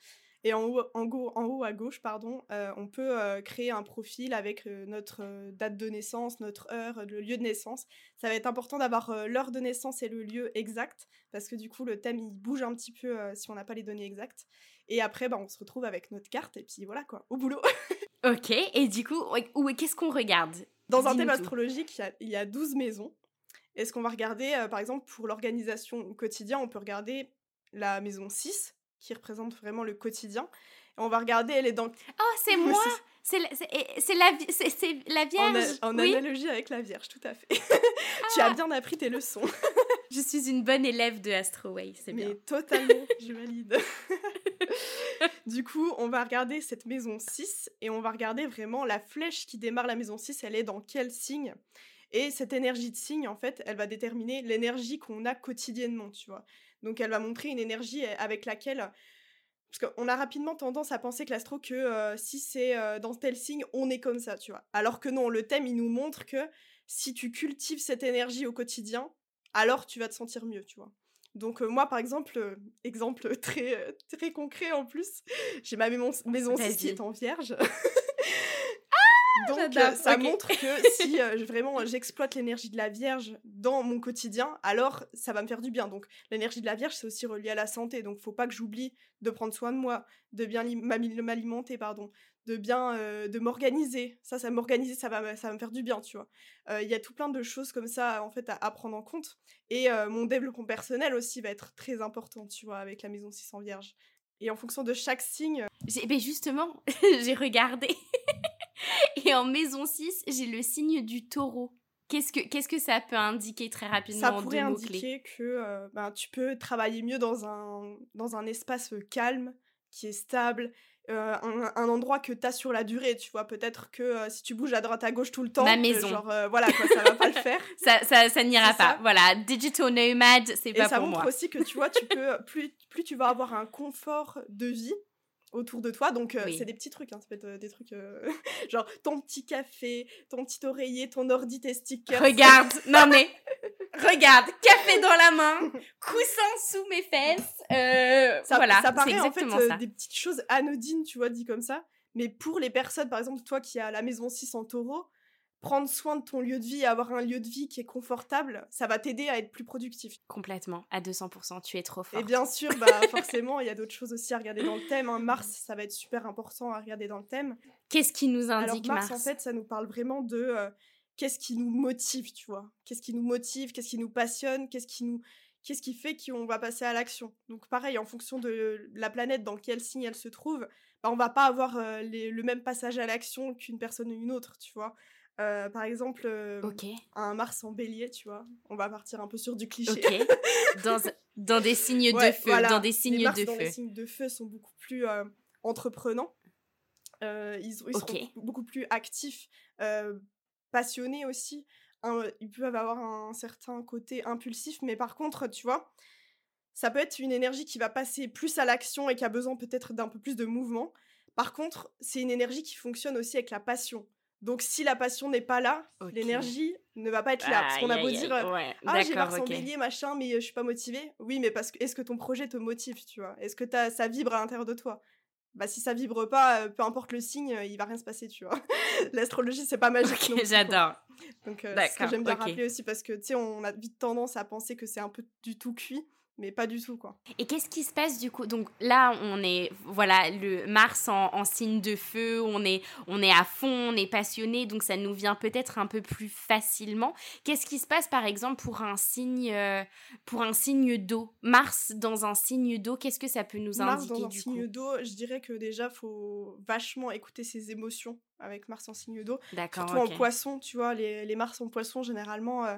Et en haut, en haut, en haut à gauche, pardon, euh, on peut euh, créer un profil avec euh, notre date de naissance, notre heure, le lieu de naissance. Ça va être important d'avoir l'heure de naissance et le lieu exact, parce que du coup, le thème, il bouge un petit peu si on n'a pas les données exactes. Et après, bah, on se retrouve avec notre carte, et puis voilà, quoi, au boulot. [laughs] Ok, et du coup, qu'est-ce qu'on regarde? Dans un thème astrologique, il y a, il y a 12 maisons. Et ce qu'on va regarder, euh, par exemple, pour l'organisation au quotidien, on peut regarder la maison 6, qui représente vraiment le quotidien. Et on va regarder, elle est dans, Oh, c'est [laughs] moi c'est la, la, en, Vierge a- en Oui, analogie avec la Vierge, tout à fait. [laughs] tu as bien appris tes leçons. [laughs] je suis une bonne élève de Astroway, c'est Mais bien. totalement, je valide. [laughs] du coup, on va regarder cette maison 6 et on va regarder vraiment la flèche qui démarre la maison 6, elle est dans quel signe. Et cette énergie de signe, en fait, elle va déterminer l'énergie qu'on a quotidiennement, tu vois. Donc elle va montrer une énergie avec laquelle... Parce qu'on a rapidement tendance à penser que l'astro, que euh, si c'est euh, dans tel signe, on est comme ça, tu vois. Alors que non, le thème, il nous montre que si tu cultives cette énergie au quotidien, alors tu vas te sentir mieux, tu vois. Donc euh, moi, par exemple, euh, exemple très, euh, très concret en plus, [laughs] j'ai ma maison, maison 6 qui est en vierge. Donc j'adore, euh, ça montre que si [laughs] vraiment j'exploite l'énergie de la Vierge dans mon quotidien, alors ça va me faire du bien. Donc l'énergie de la Vierge, c'est aussi relié à la santé. Donc faut pas que j'oublie de prendre soin de moi, de bien m'alimenter, pardon, de bien euh, de m'organiser. Ça, ça m'organiser, ça va, ça va me faire du bien, tu vois. Euh, Il y a tout plein de choses comme ça en fait à, à prendre en compte. Et euh, mon développement personnel aussi va être très important, tu vois, avec la maison 600 Vierge. Et en fonction de chaque signe, J'ai- ben justement, [laughs] j'ai regardé. [laughs] et en maison 6, j'ai le signe du taureau. Qu'est-ce que, qu'est-ce que ça peut indiquer très rapidement ça en pourrait deux indiquer que ben, tu peux travailler mieux dans un, dans un espace calme, qui est stable, euh, un, un endroit que tu as sur la durée, tu vois. Peut-être que euh, si tu bouges à droite à gauche tout le temps, Ma maison. genre, euh, voilà, quoi, ça va pas le faire. [laughs] Ça, ça, ça n'ira pas. ça. Voilà, digital nomad, c'est Et pas ça pour montre moi. aussi que, tu vois, tu peux, plus, plus tu vas avoir un confort de vie autour de toi. Donc, euh, Oui. c'est des petits trucs, hein, ça peut être euh, des trucs euh, [laughs] genre ton petit café, ton petit oreiller, ton ordi, tes stickers. Regarde, non mais, [laughs] regarde, café dans la main, coussin sous mes fesses. euh, Ça, voilà, ça paraît en fait euh, ça. des petites choses anodines, tu vois, dit comme ça. Mais pour les personnes, par exemple, toi qui as la maison 6 en taureau, prendre soin de ton lieu de vie et avoir un lieu de vie qui est confortable, ça va t'aider à être plus productif. Complètement, à 200%, tu es trop fort. Et bien sûr, bah, [laughs] forcément, il y a d'autres choses aussi à regarder dans le thème. hein. Mars, ça va être super important à regarder dans le thème. Qu'est-ce qui nous Alors indique Mars, Mars, en fait, ça nous parle vraiment de euh, qu'est-ce qui nous motive, tu vois? Qu'est-ce qui nous motive, qu'est-ce qui nous passionne, qu'est-ce qui nous... Qu'est-ce qui fait qu'on va passer à l'action? Donc pareil, en fonction de la planète, dans quel signe elle se trouve, bah, on va pas avoir euh, les- le même passage à l'action qu'une personne ou une autre, tu vois? Euh, par exemple, euh, un Mars en bélier, tu vois? On va partir un peu sur du cliché. Dans, dans des signes Ouais, de feu, voilà. dans des Les signes Mars de dans feu. les signes de feu sont beaucoup plus entreprenants. Ils seront beaucoup plus actifs, passionnés aussi. Un- ils peuvent avoir un certain côté impulsif, mais par contre, tu vois, ça peut être une énergie qui va passer plus à l'action et qui a besoin peut-être d'un peu plus de mouvement. Par contre, c'est une énergie qui fonctionne aussi avec la passion. Donc si la passion n'est pas là, l'énergie ne va pas être là. Parce qu'on a beau dire, ouais, ah, j'ai Mars en ok. bélier, machin, mais je suis pas motivée. Oui, mais parce que est-ce que ton projet te motive, tu vois? Est-ce que ça vibre à l'intérieur de toi? Bah si ça vibre pas, euh, peu importe le signe, euh, il va rien se passer, tu vois. [laughs] L'astrologie, c'est pas magique. J'adore. Donc euh, ce que j'aime bien rappeler aussi parce que tu sais, on a vite tendance à penser que c'est un peu du tout cuit, mais pas du tout quoi. Et qu'est-ce qui se passe du coup? Donc là, on est, voilà, le Mars en, en signe de feu, on est, on est à fond, on est passionné, donc ça nous vient peut-être un peu plus facilement. Qu'est-ce qui se passe par exemple pour un signe, euh, pour un signe d'eau? Mars dans un signe d'eau, qu'est-ce que ça peut nous Mars indiquer dans un signe d'eau, je dirais que déjà faut vachement écouter ses émotions avec Mars en signe d'eau. D'accord, Surtout ok. en poisson, tu vois, les, les Mars en poisson, généralement, euh,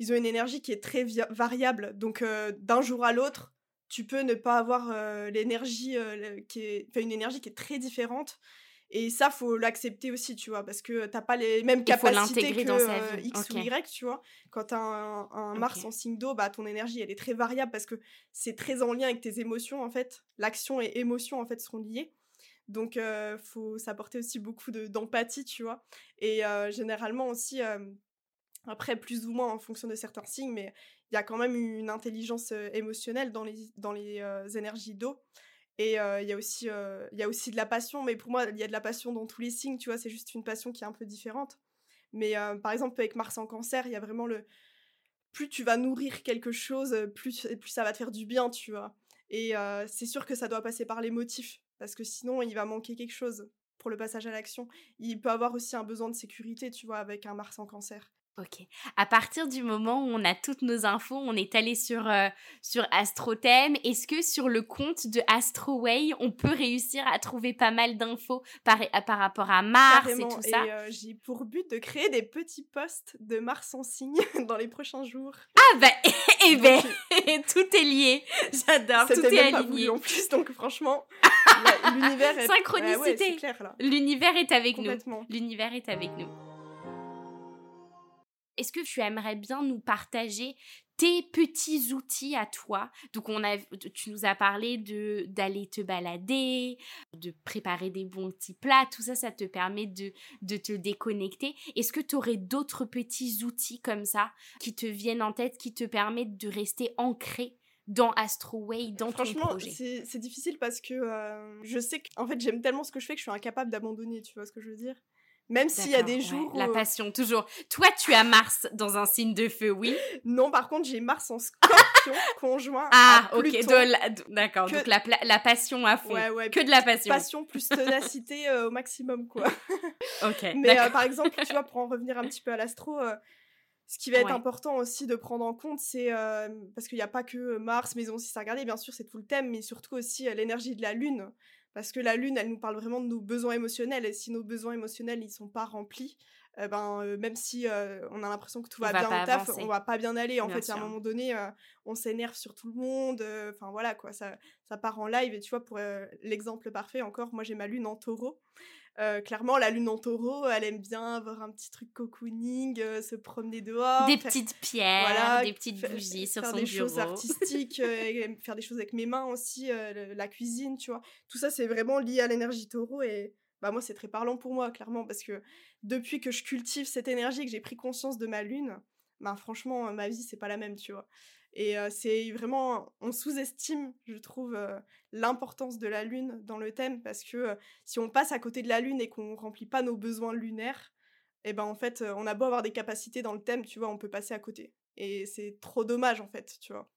ils ont une énergie qui est très variable. Donc, euh, d'un jour à l'autre, tu peux ne pas avoir euh, l'énergie euh, qui est... Enfin, une énergie qui est très différente. Et ça, faut l'accepter aussi, tu vois, parce que t'as pas les mêmes capacités que dans X ou. Y, tu vois. Quand t'as un, un Mars en signe d'eau, bah, ton énergie, elle est très variable parce que c'est très en lien avec tes émotions, en fait. L'action et émotion, en fait, seront liées. Donc, il faut s'apporter aussi beaucoup d'empathie, tu vois. Et généralement aussi, après, plus ou moins en fonction de certains signes, mais il y a quand même une intelligence émotionnelle dans les, dans les énergies d'eau. Et il y, a aussi, il y a aussi de la passion, mais pour moi, il y a de la passion dans tous les signes, tu vois, c'est juste une passion qui est un peu différente. Mais par exemple, avec Mars en cancer, il y a vraiment le... Plus tu vas nourrir quelque chose, plus, plus ça va te faire du bien, tu vois. Et c'est sûr que ça doit passer par les motifs, parce que sinon, il va manquer quelque chose pour le passage à l'action. Il peut avoir aussi un besoin de sécurité, tu vois, avec un Mars en cancer. Ok. À partir du moment où on a toutes nos infos, on est allé sur, euh, sur AstroThem. Est-ce que sur le compte de AstroWay, on peut réussir à trouver pas mal d'infos par, par rapport à Mars et tout ça? euh, J'ai pour but de créer des petits posts de Mars en signe [laughs] dans les prochains jours. Ah bah, [laughs] eh ben, [laughs] tout est lié. J'adore, tout est aligné. en plus, donc franchement, l'univers est... Synchronicité. L'univers est avec nous. L'univers est avec nous. Est-ce que tu aimerais bien nous partager tes petits outils à toi? Donc on a, tu nous as parlé de d'aller te balader, de préparer des bons petits plats, tout ça, ça te permet de, de te déconnecter. Est-ce que tu aurais d'autres petits outils comme ça qui te viennent en tête, qui te permettent de rester ancré dans Astroway, dans ton projet? Franchement, c'est difficile parce que euh, je sais que en fait, j'aime tellement ce que je fais que je suis incapable d'abandonner, tu vois ce que je veux dire? Même s'il y a des jours La passion, toujours. Toi, tu as Mars dans un signe de feu, oui Non, par contre, j'ai Mars en scorpion [laughs] conjoint ah, à Pluton. ok, d'accord. Donc la, la, passion à fond. que de la passion. Passion plus [laughs] ténacité euh, au maximum, quoi. ok. [laughs] Mais euh, par exemple, tu vois, pour en revenir un petit peu à l'astro... Euh, ce qui va être important aussi de prendre en compte, c'est parce qu'il n'y a pas que Mars, mais aussi ça regarder, bien sûr, c'est tout le thème, mais surtout aussi l'énergie de la Lune parce que la lune, elle nous parle vraiment de nos besoins émotionnels, et si nos besoins émotionnels, ils sont pas remplis, eh ben, euh, même si euh, on a l'impression que tout va, bien au taf, on va pas bien aller. En fait, à un moment donné, euh, on s'énerve sur tout le monde. Enfin, voilà, quoi, ça, ça part en live. Et tu vois, pour l'exemple parfait, encore, moi, j'ai ma lune en taureau. Euh, clairement, la lune en taureau, elle aime bien avoir un petit truc cocooning, euh, se promener dehors. Des petites pierres, des petites bougies sur faire son des choses artistiques, [laughs] euh, faire des choses avec mes mains aussi, la cuisine, tu vois. Tout ça, c'est vraiment lié à l'énergie taureau et bah moi, c'est très parlant pour moi, clairement, parce que depuis que je cultive cette énergie, que j'ai pris conscience de ma lune, bah franchement, ma vie, c'est pas la même, tu vois. Et c'est vraiment, on sous-estime, je trouve, l'importance de la Lune dans le thème, parce que si on passe à côté de la Lune et qu'on remplit pas nos besoins lunaires, et eh ben en fait, on a beau avoir des capacités dans le thème, tu vois, on peut passer à côté. Et c'est trop dommage, en fait, tu vois.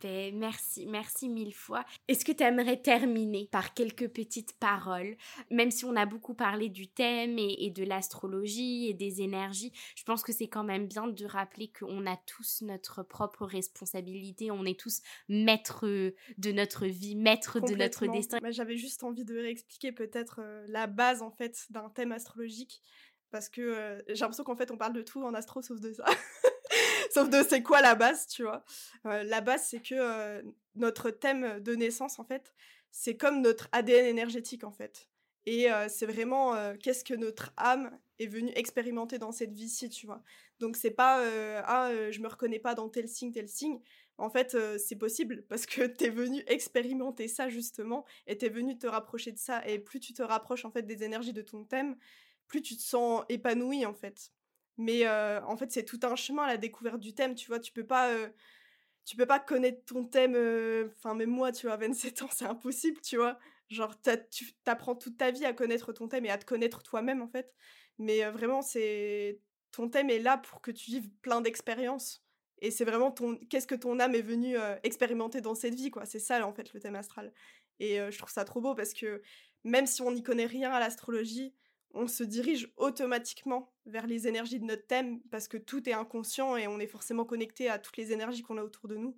Ben, merci, merci mille fois. Est-ce que tu aimerais terminer par quelques petites paroles? Même si on a beaucoup parlé du thème et, de l'astrologie et des énergies, je pense que c'est quand même bien de rappeler qu'on a tous notre propre responsabilité, on est tous maîtres de notre vie, maîtres de notre destin. J'avais juste envie de réexpliquer peut-être euh, la base en fait d'un thème astrologique parce que euh, j'ai l'impression qu'en fait on parle de tout en astro sauf de ça. [laughs] sauf de c'est quoi la base, tu vois? Euh, la base c'est que notre thème de naissance en fait, c'est comme notre ADN énergétique en fait. Et c'est vraiment qu'est-ce que notre âme est venue expérimenter dans cette vie-ci, tu vois? Donc c'est pas ah je me reconnais pas dans tel signe tel signe. En fait, c'est possible [laughs] parce que t'es venu expérimenter ça justement et t'es venu te rapprocher de ça. Et plus tu te rapproches en fait des énergies de ton thème, plus tu te sens épanoui en fait. Mais en fait, c'est tout un chemin la découverte du thème, tu vois, tu peux pas tu peux pas connaître ton thème enfin même moi, tu vois, [laughs] à 27 ans, c'est impossible, tu vois. Genre tu apprends toute ta vie à connaître ton thème et à te connaître toi-même en fait. Mais vraiment c'est ton thème est là pour que tu vives plein d'expériences et c'est vraiment ton qu'est-ce que ton âme est venue expérimenter dans cette vie quoi. C'est ça en fait le thème astral. Et je trouve ça trop beau parce que même si on n'y connaît rien à l'astrologie, on se dirige automatiquement vers les énergies de notre thème parce que tout est inconscient et on est forcément connecté à toutes les énergies qu'on a autour de nous.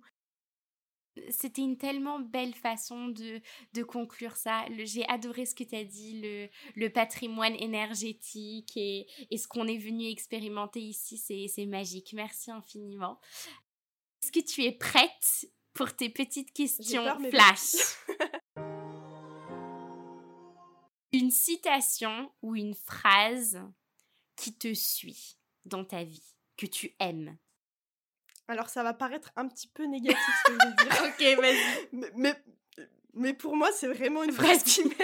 C'était une tellement belle façon de, de conclure ça. J'ai adoré ce que tu as dit, le, le patrimoine énergétique et, et ce qu'on est venu expérimenter ici, c'est magique. Merci infiniment. Est-ce que tu es prête pour tes petites questions flash? [laughs] une citation ou une phrase qui te suit dans ta vie, que tu aimes Alors ça va paraître un petit peu négatif ce que je vais dire. [laughs] ok, vas-y. Mais, mais, mais pour moi, c'est vraiment une phrase qui m'aide.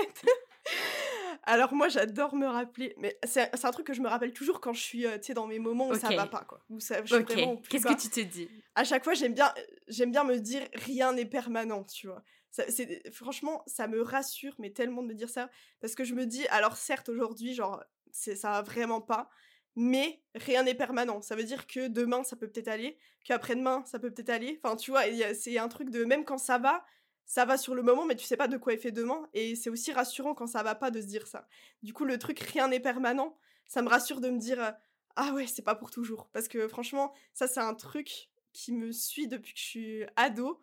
Alors moi, j'adore me rappeler, mais c'est un truc que je me rappelle toujours quand je suis, euh, tu sais, dans mes moments où ça va pas, quoi. Où ça, Qu'est-ce que tu te dis? À chaque fois, j'aime bien, j'aime bien me dire rien n'est permanent, tu vois. Franchement, ça me rassure, mais tellement de me dire ça, parce que je me dis, alors certes, aujourd'hui, genre, ça va vraiment pas, mais rien n'est permanent. Ça veut dire que demain, ça peut peut-être aller, qu'après-demain, ça peut peut-être aller. Enfin, tu vois, c'est un truc de même quand ça va, ça va sur le moment, mais tu sais pas de quoi est fait demain. Et c'est aussi rassurant quand ça va pas de se dire ça. Du coup, le truc rien n'est permanent, ça me rassure de me dire euh, ah ouais, c'est pas pour toujours. Parce que franchement, ça c'est un truc qui me suit depuis que je suis ado.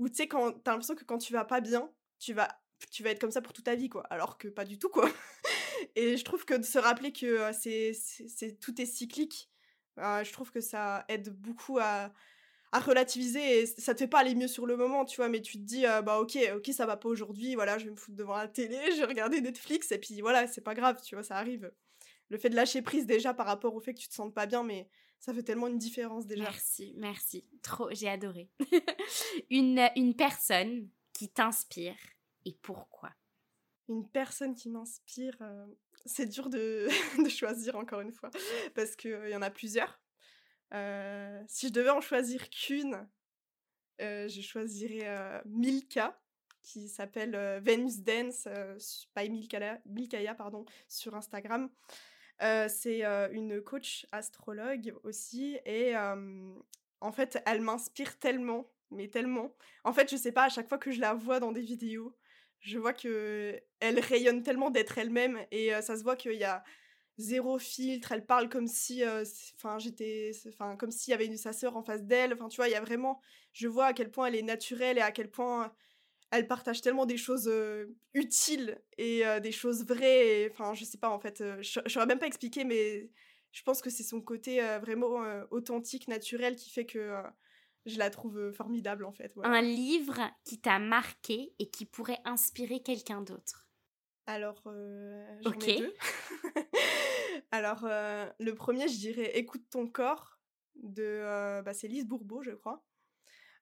Où tu sais, quand t'as l'impression que quand tu vas pas bien, tu vas, tu vas être comme ça pour toute ta vie, quoi. Alors que pas du tout, quoi. [laughs] Et je trouve que de se rappeler que c'est, c'est, tout est cyclique, euh, je trouve que ça aide beaucoup à, relativiser et ça te fait pas aller mieux sur le moment, tu vois, mais tu te dis, bah ok, ok, ça va pas aujourd'hui, voilà, je vais me foutre devant la télé, [laughs] je vais regarder Netflix et puis voilà, c'est pas grave, tu vois, ça arrive. Le fait de lâcher prise déjà par rapport au fait que tu te sentes pas bien, mais ça fait tellement une différence déjà. Merci, merci. Trop, j'ai adoré. [laughs] une, une personne qui t'inspire et pourquoi? Une personne qui m'inspire, euh, c'est dur de, [laughs] de, choisir encore une fois, parce qu'il y en a plusieurs. Euh, si je devais en choisir qu'une, euh, je choisirais euh, Milka, qui s'appelle Venus Dance by Milkaya, pardon, sur Instagram. C'est une coach astrologue aussi, et en fait, elle m'inspire tellement, mais tellement. En fait, je sais pas, à chaque fois que je la vois dans des vidéos, je vois que elle rayonne tellement d'être elle-même, et ça se voit qu'il y a zéro filtre, elle parle comme si, enfin, j'étais, enfin, comme s'il y avait une, sa sœur en face d'elle. Enfin, tu vois, il y a vraiment, je vois à quel point elle est naturelle et à quel point elle partage tellement des choses euh, utiles et euh, des choses vraies. Enfin, je sais pas, en fait, je saurais même pas expliquer, mais je pense que c'est son côté vraiment authentique, naturel qui fait que je la trouve formidable, en fait. Un livre qui t'a marqué et qui pourrait inspirer quelqu'un d'autre? Alors, j'en ai deux. [laughs] Alors, le premier, je dirais Écoute ton corps de. Bah, c'est Lise Bourbeau, je crois.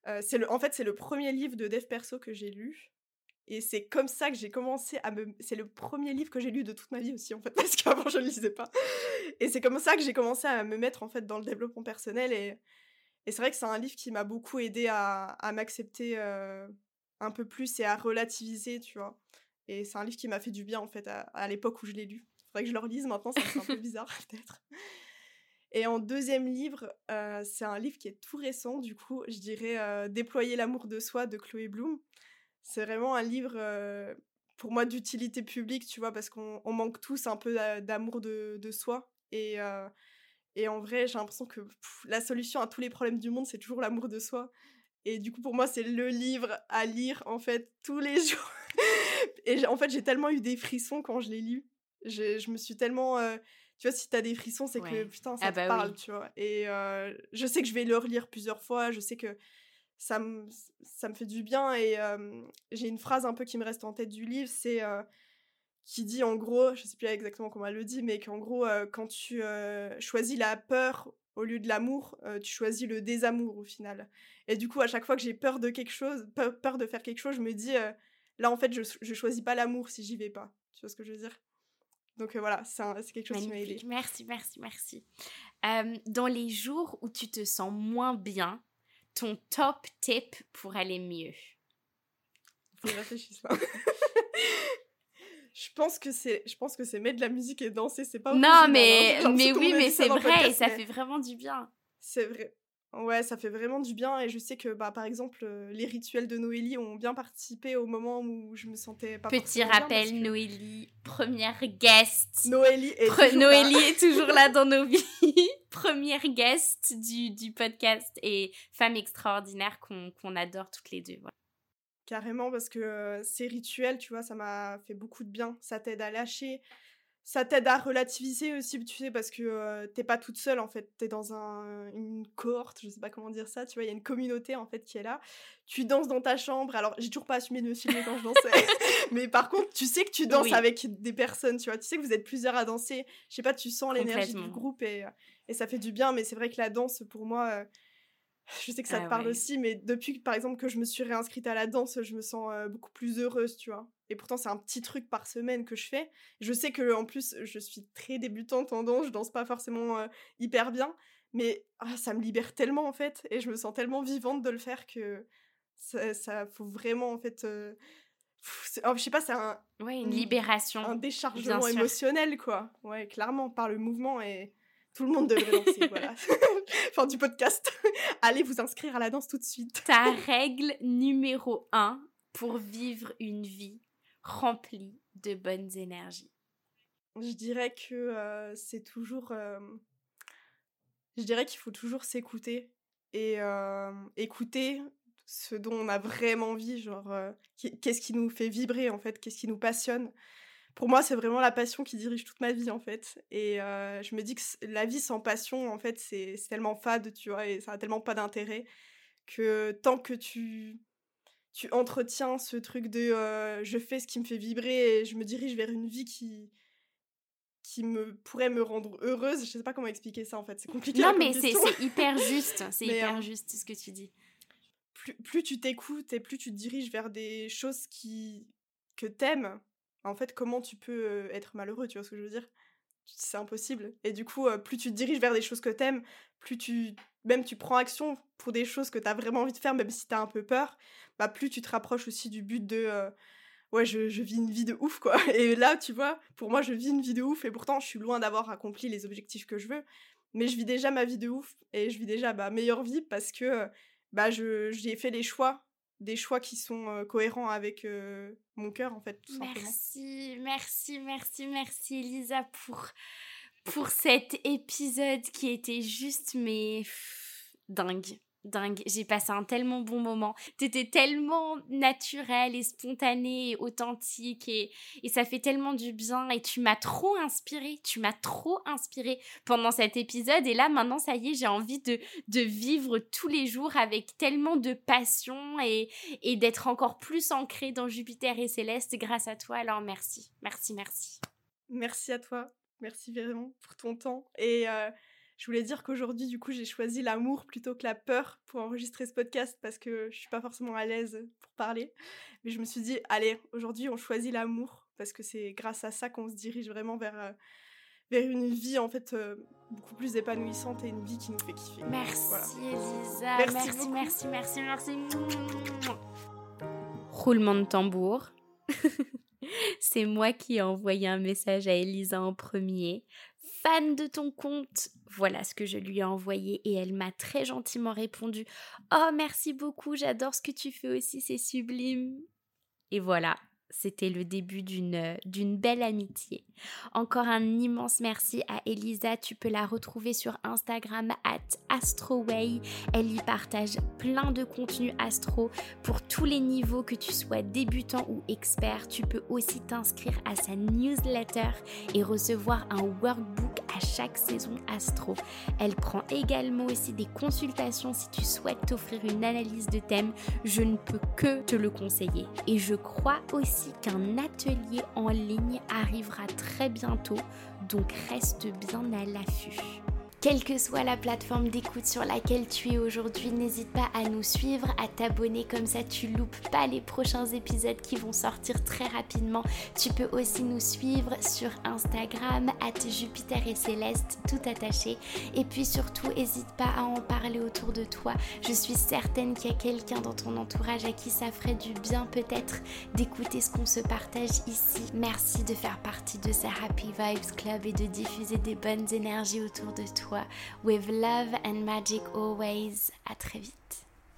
Euh, c'est le, en fait, c'est le premier livre de dev perso que j'ai lu. Et c'est comme ça que j'ai commencé à me. C'est le premier livre que j'ai lu de toute ma vie aussi, en fait, [laughs] parce qu'avant, je ne lisais pas. Et c'est comme ça que j'ai commencé à me mettre, en fait, dans le développement personnel. Et, et c'est vrai que c'est un livre qui m'a beaucoup aidé à, à m'accepter un peu plus et à relativiser, tu vois. Et c'est un livre qui m'a fait du bien, en fait, à, à l'époque où je l'ai lu faudrait que je le relise maintenant, c'est un peu [laughs] bizarre peut-être. Et en deuxième livre, euh, c'est un livre qui est tout récent, du coup, je dirais euh, Déployer l'amour de soi de Chloé Bloom. C'est vraiment un livre, euh, pour moi, d'utilité publique, tu vois, parce qu'on manque tous un peu d'amour de, soi. Et en vrai, j'ai l'impression que la solution à tous les problèmes du monde, c'est toujours l'amour de soi. Et du coup, pour moi, c'est le livre à lire, en fait, tous les [laughs] jours. et en fait, j'ai tellement eu des frissons quand je l'ai lu. Je, me suis tellement. Tu vois, si t'as des frissons, c'est que putain, ça ah te bah parle, tu vois? Et euh, je sais que je vais le relire plusieurs fois, je sais que ça me, ça me fait du bien. Et euh, j'ai une phrase un peu qui me reste en tête du livre, c'est. qui dit en gros, je sais plus exactement comment elle le dit, mais qu'en gros, quand tu choisis la peur au lieu de l'amour, tu choisis le désamour au final. Et du coup, à chaque fois que j'ai peur de quelque chose, peur, de faire quelque chose, je me dis, là en fait, je, je choisis pas l'amour si j'y vais pas. Tu vois ce que je veux dire? Donc euh, voilà, c'est quelque chose qui m'a aidé. Merci, merci, merci. Euh, dans les jours où tu te sens moins bien, ton top tip pour aller mieux? Faut réfléchir ça. [laughs] je pense que c'est je pense que c'est mettre de la musique et danser c'est pas non mais mais oui mais c'est vrai et ça fait vraiment du bien c'est vrai Ouais, ça fait vraiment du bien et je sais que bah par exemple euh, les rituels de Noélie ont bien participé au moment où je me sentais pas Petit rappel Noélie première guest. Noélie est toujours Noélie là. est toujours là dans nos vies. [laughs] première guest du, du podcast et femme extraordinaire qu'on adore toutes les deux. Carrément parce que euh, ces rituels, tu vois, ça m'a fait beaucoup de bien, ça t'aide à lâcher ça t'aide à relativiser aussi, tu sais, parce que euh, t'es pas toute seule, en fait. T'es dans un, une cohorte, je sais pas comment dire ça, tu vois, il y a une communauté, en fait, qui est là. Tu danses dans ta chambre. Alors, j'ai toujours pas assumé de me filmer quand je dansais. [laughs] mais par contre, tu sais que tu danses avec des personnes, tu vois. Tu sais que vous êtes plusieurs à danser. Je sais pas, tu sens l'énergie du groupe et, et ça fait du bien. Mais c'est vrai que la danse, pour moi, euh, je sais que ça Ah te parle ouais. aussi, mais depuis, par exemple, que je me suis réinscrite à la danse, je me sens euh, beaucoup plus heureuse, tu vois. Et pourtant, c'est un petit truc par semaine que je fais. Je sais que en plus, je suis très débutante en danse, je danse pas forcément euh, hyper bien, mais ah, ça me libère tellement, en fait, et je me sens tellement vivante de le faire que ça, ça faut vraiment, en fait... euh, pff, oh, je sais pas, c'est un, Ouais, une Mmh. libération. un déchargement émotionnel, quoi. Ouais, clairement, par le mouvement et tout le monde devrait danser, [laughs] voilà. [laughs] Fin du podcast. [laughs] Allez vous inscrire à la danse tout de suite. Ta règle numéro un pour vivre une vie remplie de bonnes énergies. Je dirais que euh, c'est toujours... euh, Je dirais qu'il faut toujours s'écouter et euh, écouter ce dont on a vraiment envie, genre qu'est-ce qui nous fait vibrer en fait, qu'est-ce qui nous passionne. Pour moi, c'est vraiment la passion qui dirige toute ma vie en fait. Et je me dis que la vie sans passion, en fait, c'est c'est tellement fade, tu vois, et ça a tellement pas d'intérêt que tant que tu tu entretiens ce truc de euh, je fais ce qui me fait vibrer et je me dirige vers une vie qui qui me pourrait me rendre heureuse. Je sais pas comment expliquer ça en fait, c'est compliqué. Non, mais c'est hyper juste. [laughs] C'est hyper euh, juste ce que tu dis. plus, plus tu t'écoutes et plus tu te diriges vers des choses qui que t'aimes, en fait, comment tu peux être malheureux, tu vois ce que je veux dire? C'est impossible. Et du coup, euh, plus tu te diriges vers des choses que t'aimes, plus tu même tu prends action pour des choses que t'as vraiment envie de faire, même si t'as un peu peur, bah plus tu te rapproches aussi du but de euh, ouais, je, je vis une vie de ouf quoi. [laughs] Et là, tu vois, pour moi, je vis une vie de ouf et pourtant, je suis loin d'avoir accompli les objectifs que je veux, mais je vis déjà ma vie de ouf et je vis déjà ma meilleure vie parce que euh, bah je j'ai fait les choix des choix qui sont cohérents avec mon cœur en fait tout simplement Merci, merci, merci, merci Elisa pour, pour cet épisode qui était juste mais dingue. Dingue, j'ai passé un tellement bon moment. T'étais tellement naturelle et spontanée et authentique et, et ça fait tellement du bien. Et tu m'as trop inspirée, tu m'as trop inspirée pendant cet épisode. Et là maintenant ça y est j'ai envie de, de vivre tous les jours avec tellement de passion et, et d'être encore plus ancrée dans Jupiter et Céleste grâce à toi. Alors merci, merci, merci. merci à toi. Merci vraiment pour ton temps. Et euh, je voulais dire qu'aujourd'hui du coup j'ai choisi l'amour plutôt que la peur pour enregistrer ce podcast parce que je suis pas forcément à l'aise pour parler mais je me suis dit allez aujourd'hui on choisit l'amour parce que c'est grâce à ça qu'on se dirige vraiment vers euh, vers une vie en fait euh, beaucoup plus épanouissante et une vie qui nous fait kiffer Merci Voilà. Elisa, Merci merci, merci, merci, Roulement de tambour. [laughs] C'est moi qui ai envoyé un message à Elisa en premier. Fan de ton compte, voilà ce que je lui ai envoyé et elle m'a très gentiment répondu Oh, merci beaucoup, j'adore ce que tu fais aussi, c'est sublime. Et voilà, c'était le début d'une d'une belle amitié. Encore un immense merci à Elisa. Tu peux la retrouver sur Instagram at astroway. Elle y partage plein de contenus astro pour tous les niveaux que tu sois débutant ou expert. Tu peux aussi t'inscrire à sa newsletter et recevoir un workbook à chaque saison astro. Elle prend également aussi des consultations si tu souhaites t'offrir une analyse de thème. Je ne peux que te le conseiller. Et je crois aussi qu'un atelier en ligne arrivera très bientôt, donc reste bien à l'affût. Quelle que soit la plateforme d'écoute sur laquelle tu es aujourd'hui, n'hésite pas à nous suivre, à t'abonner, comme ça tu loupes pas les prochains épisodes qui vont sortir très rapidement. Tu peux aussi nous suivre sur Instagram, at Jupiter et Céleste, tout attaché. Et puis surtout, n'hésite pas à en parler autour de toi. Je suis certaine qu'il y a quelqu'un dans ton entourage à qui ça ferait du bien peut-être d'écouter ce qu'on se partage ici. Merci de faire partie de ce Happy Vibes Club et de diffuser des bonnes énergies autour de With love and magic always. À très vite.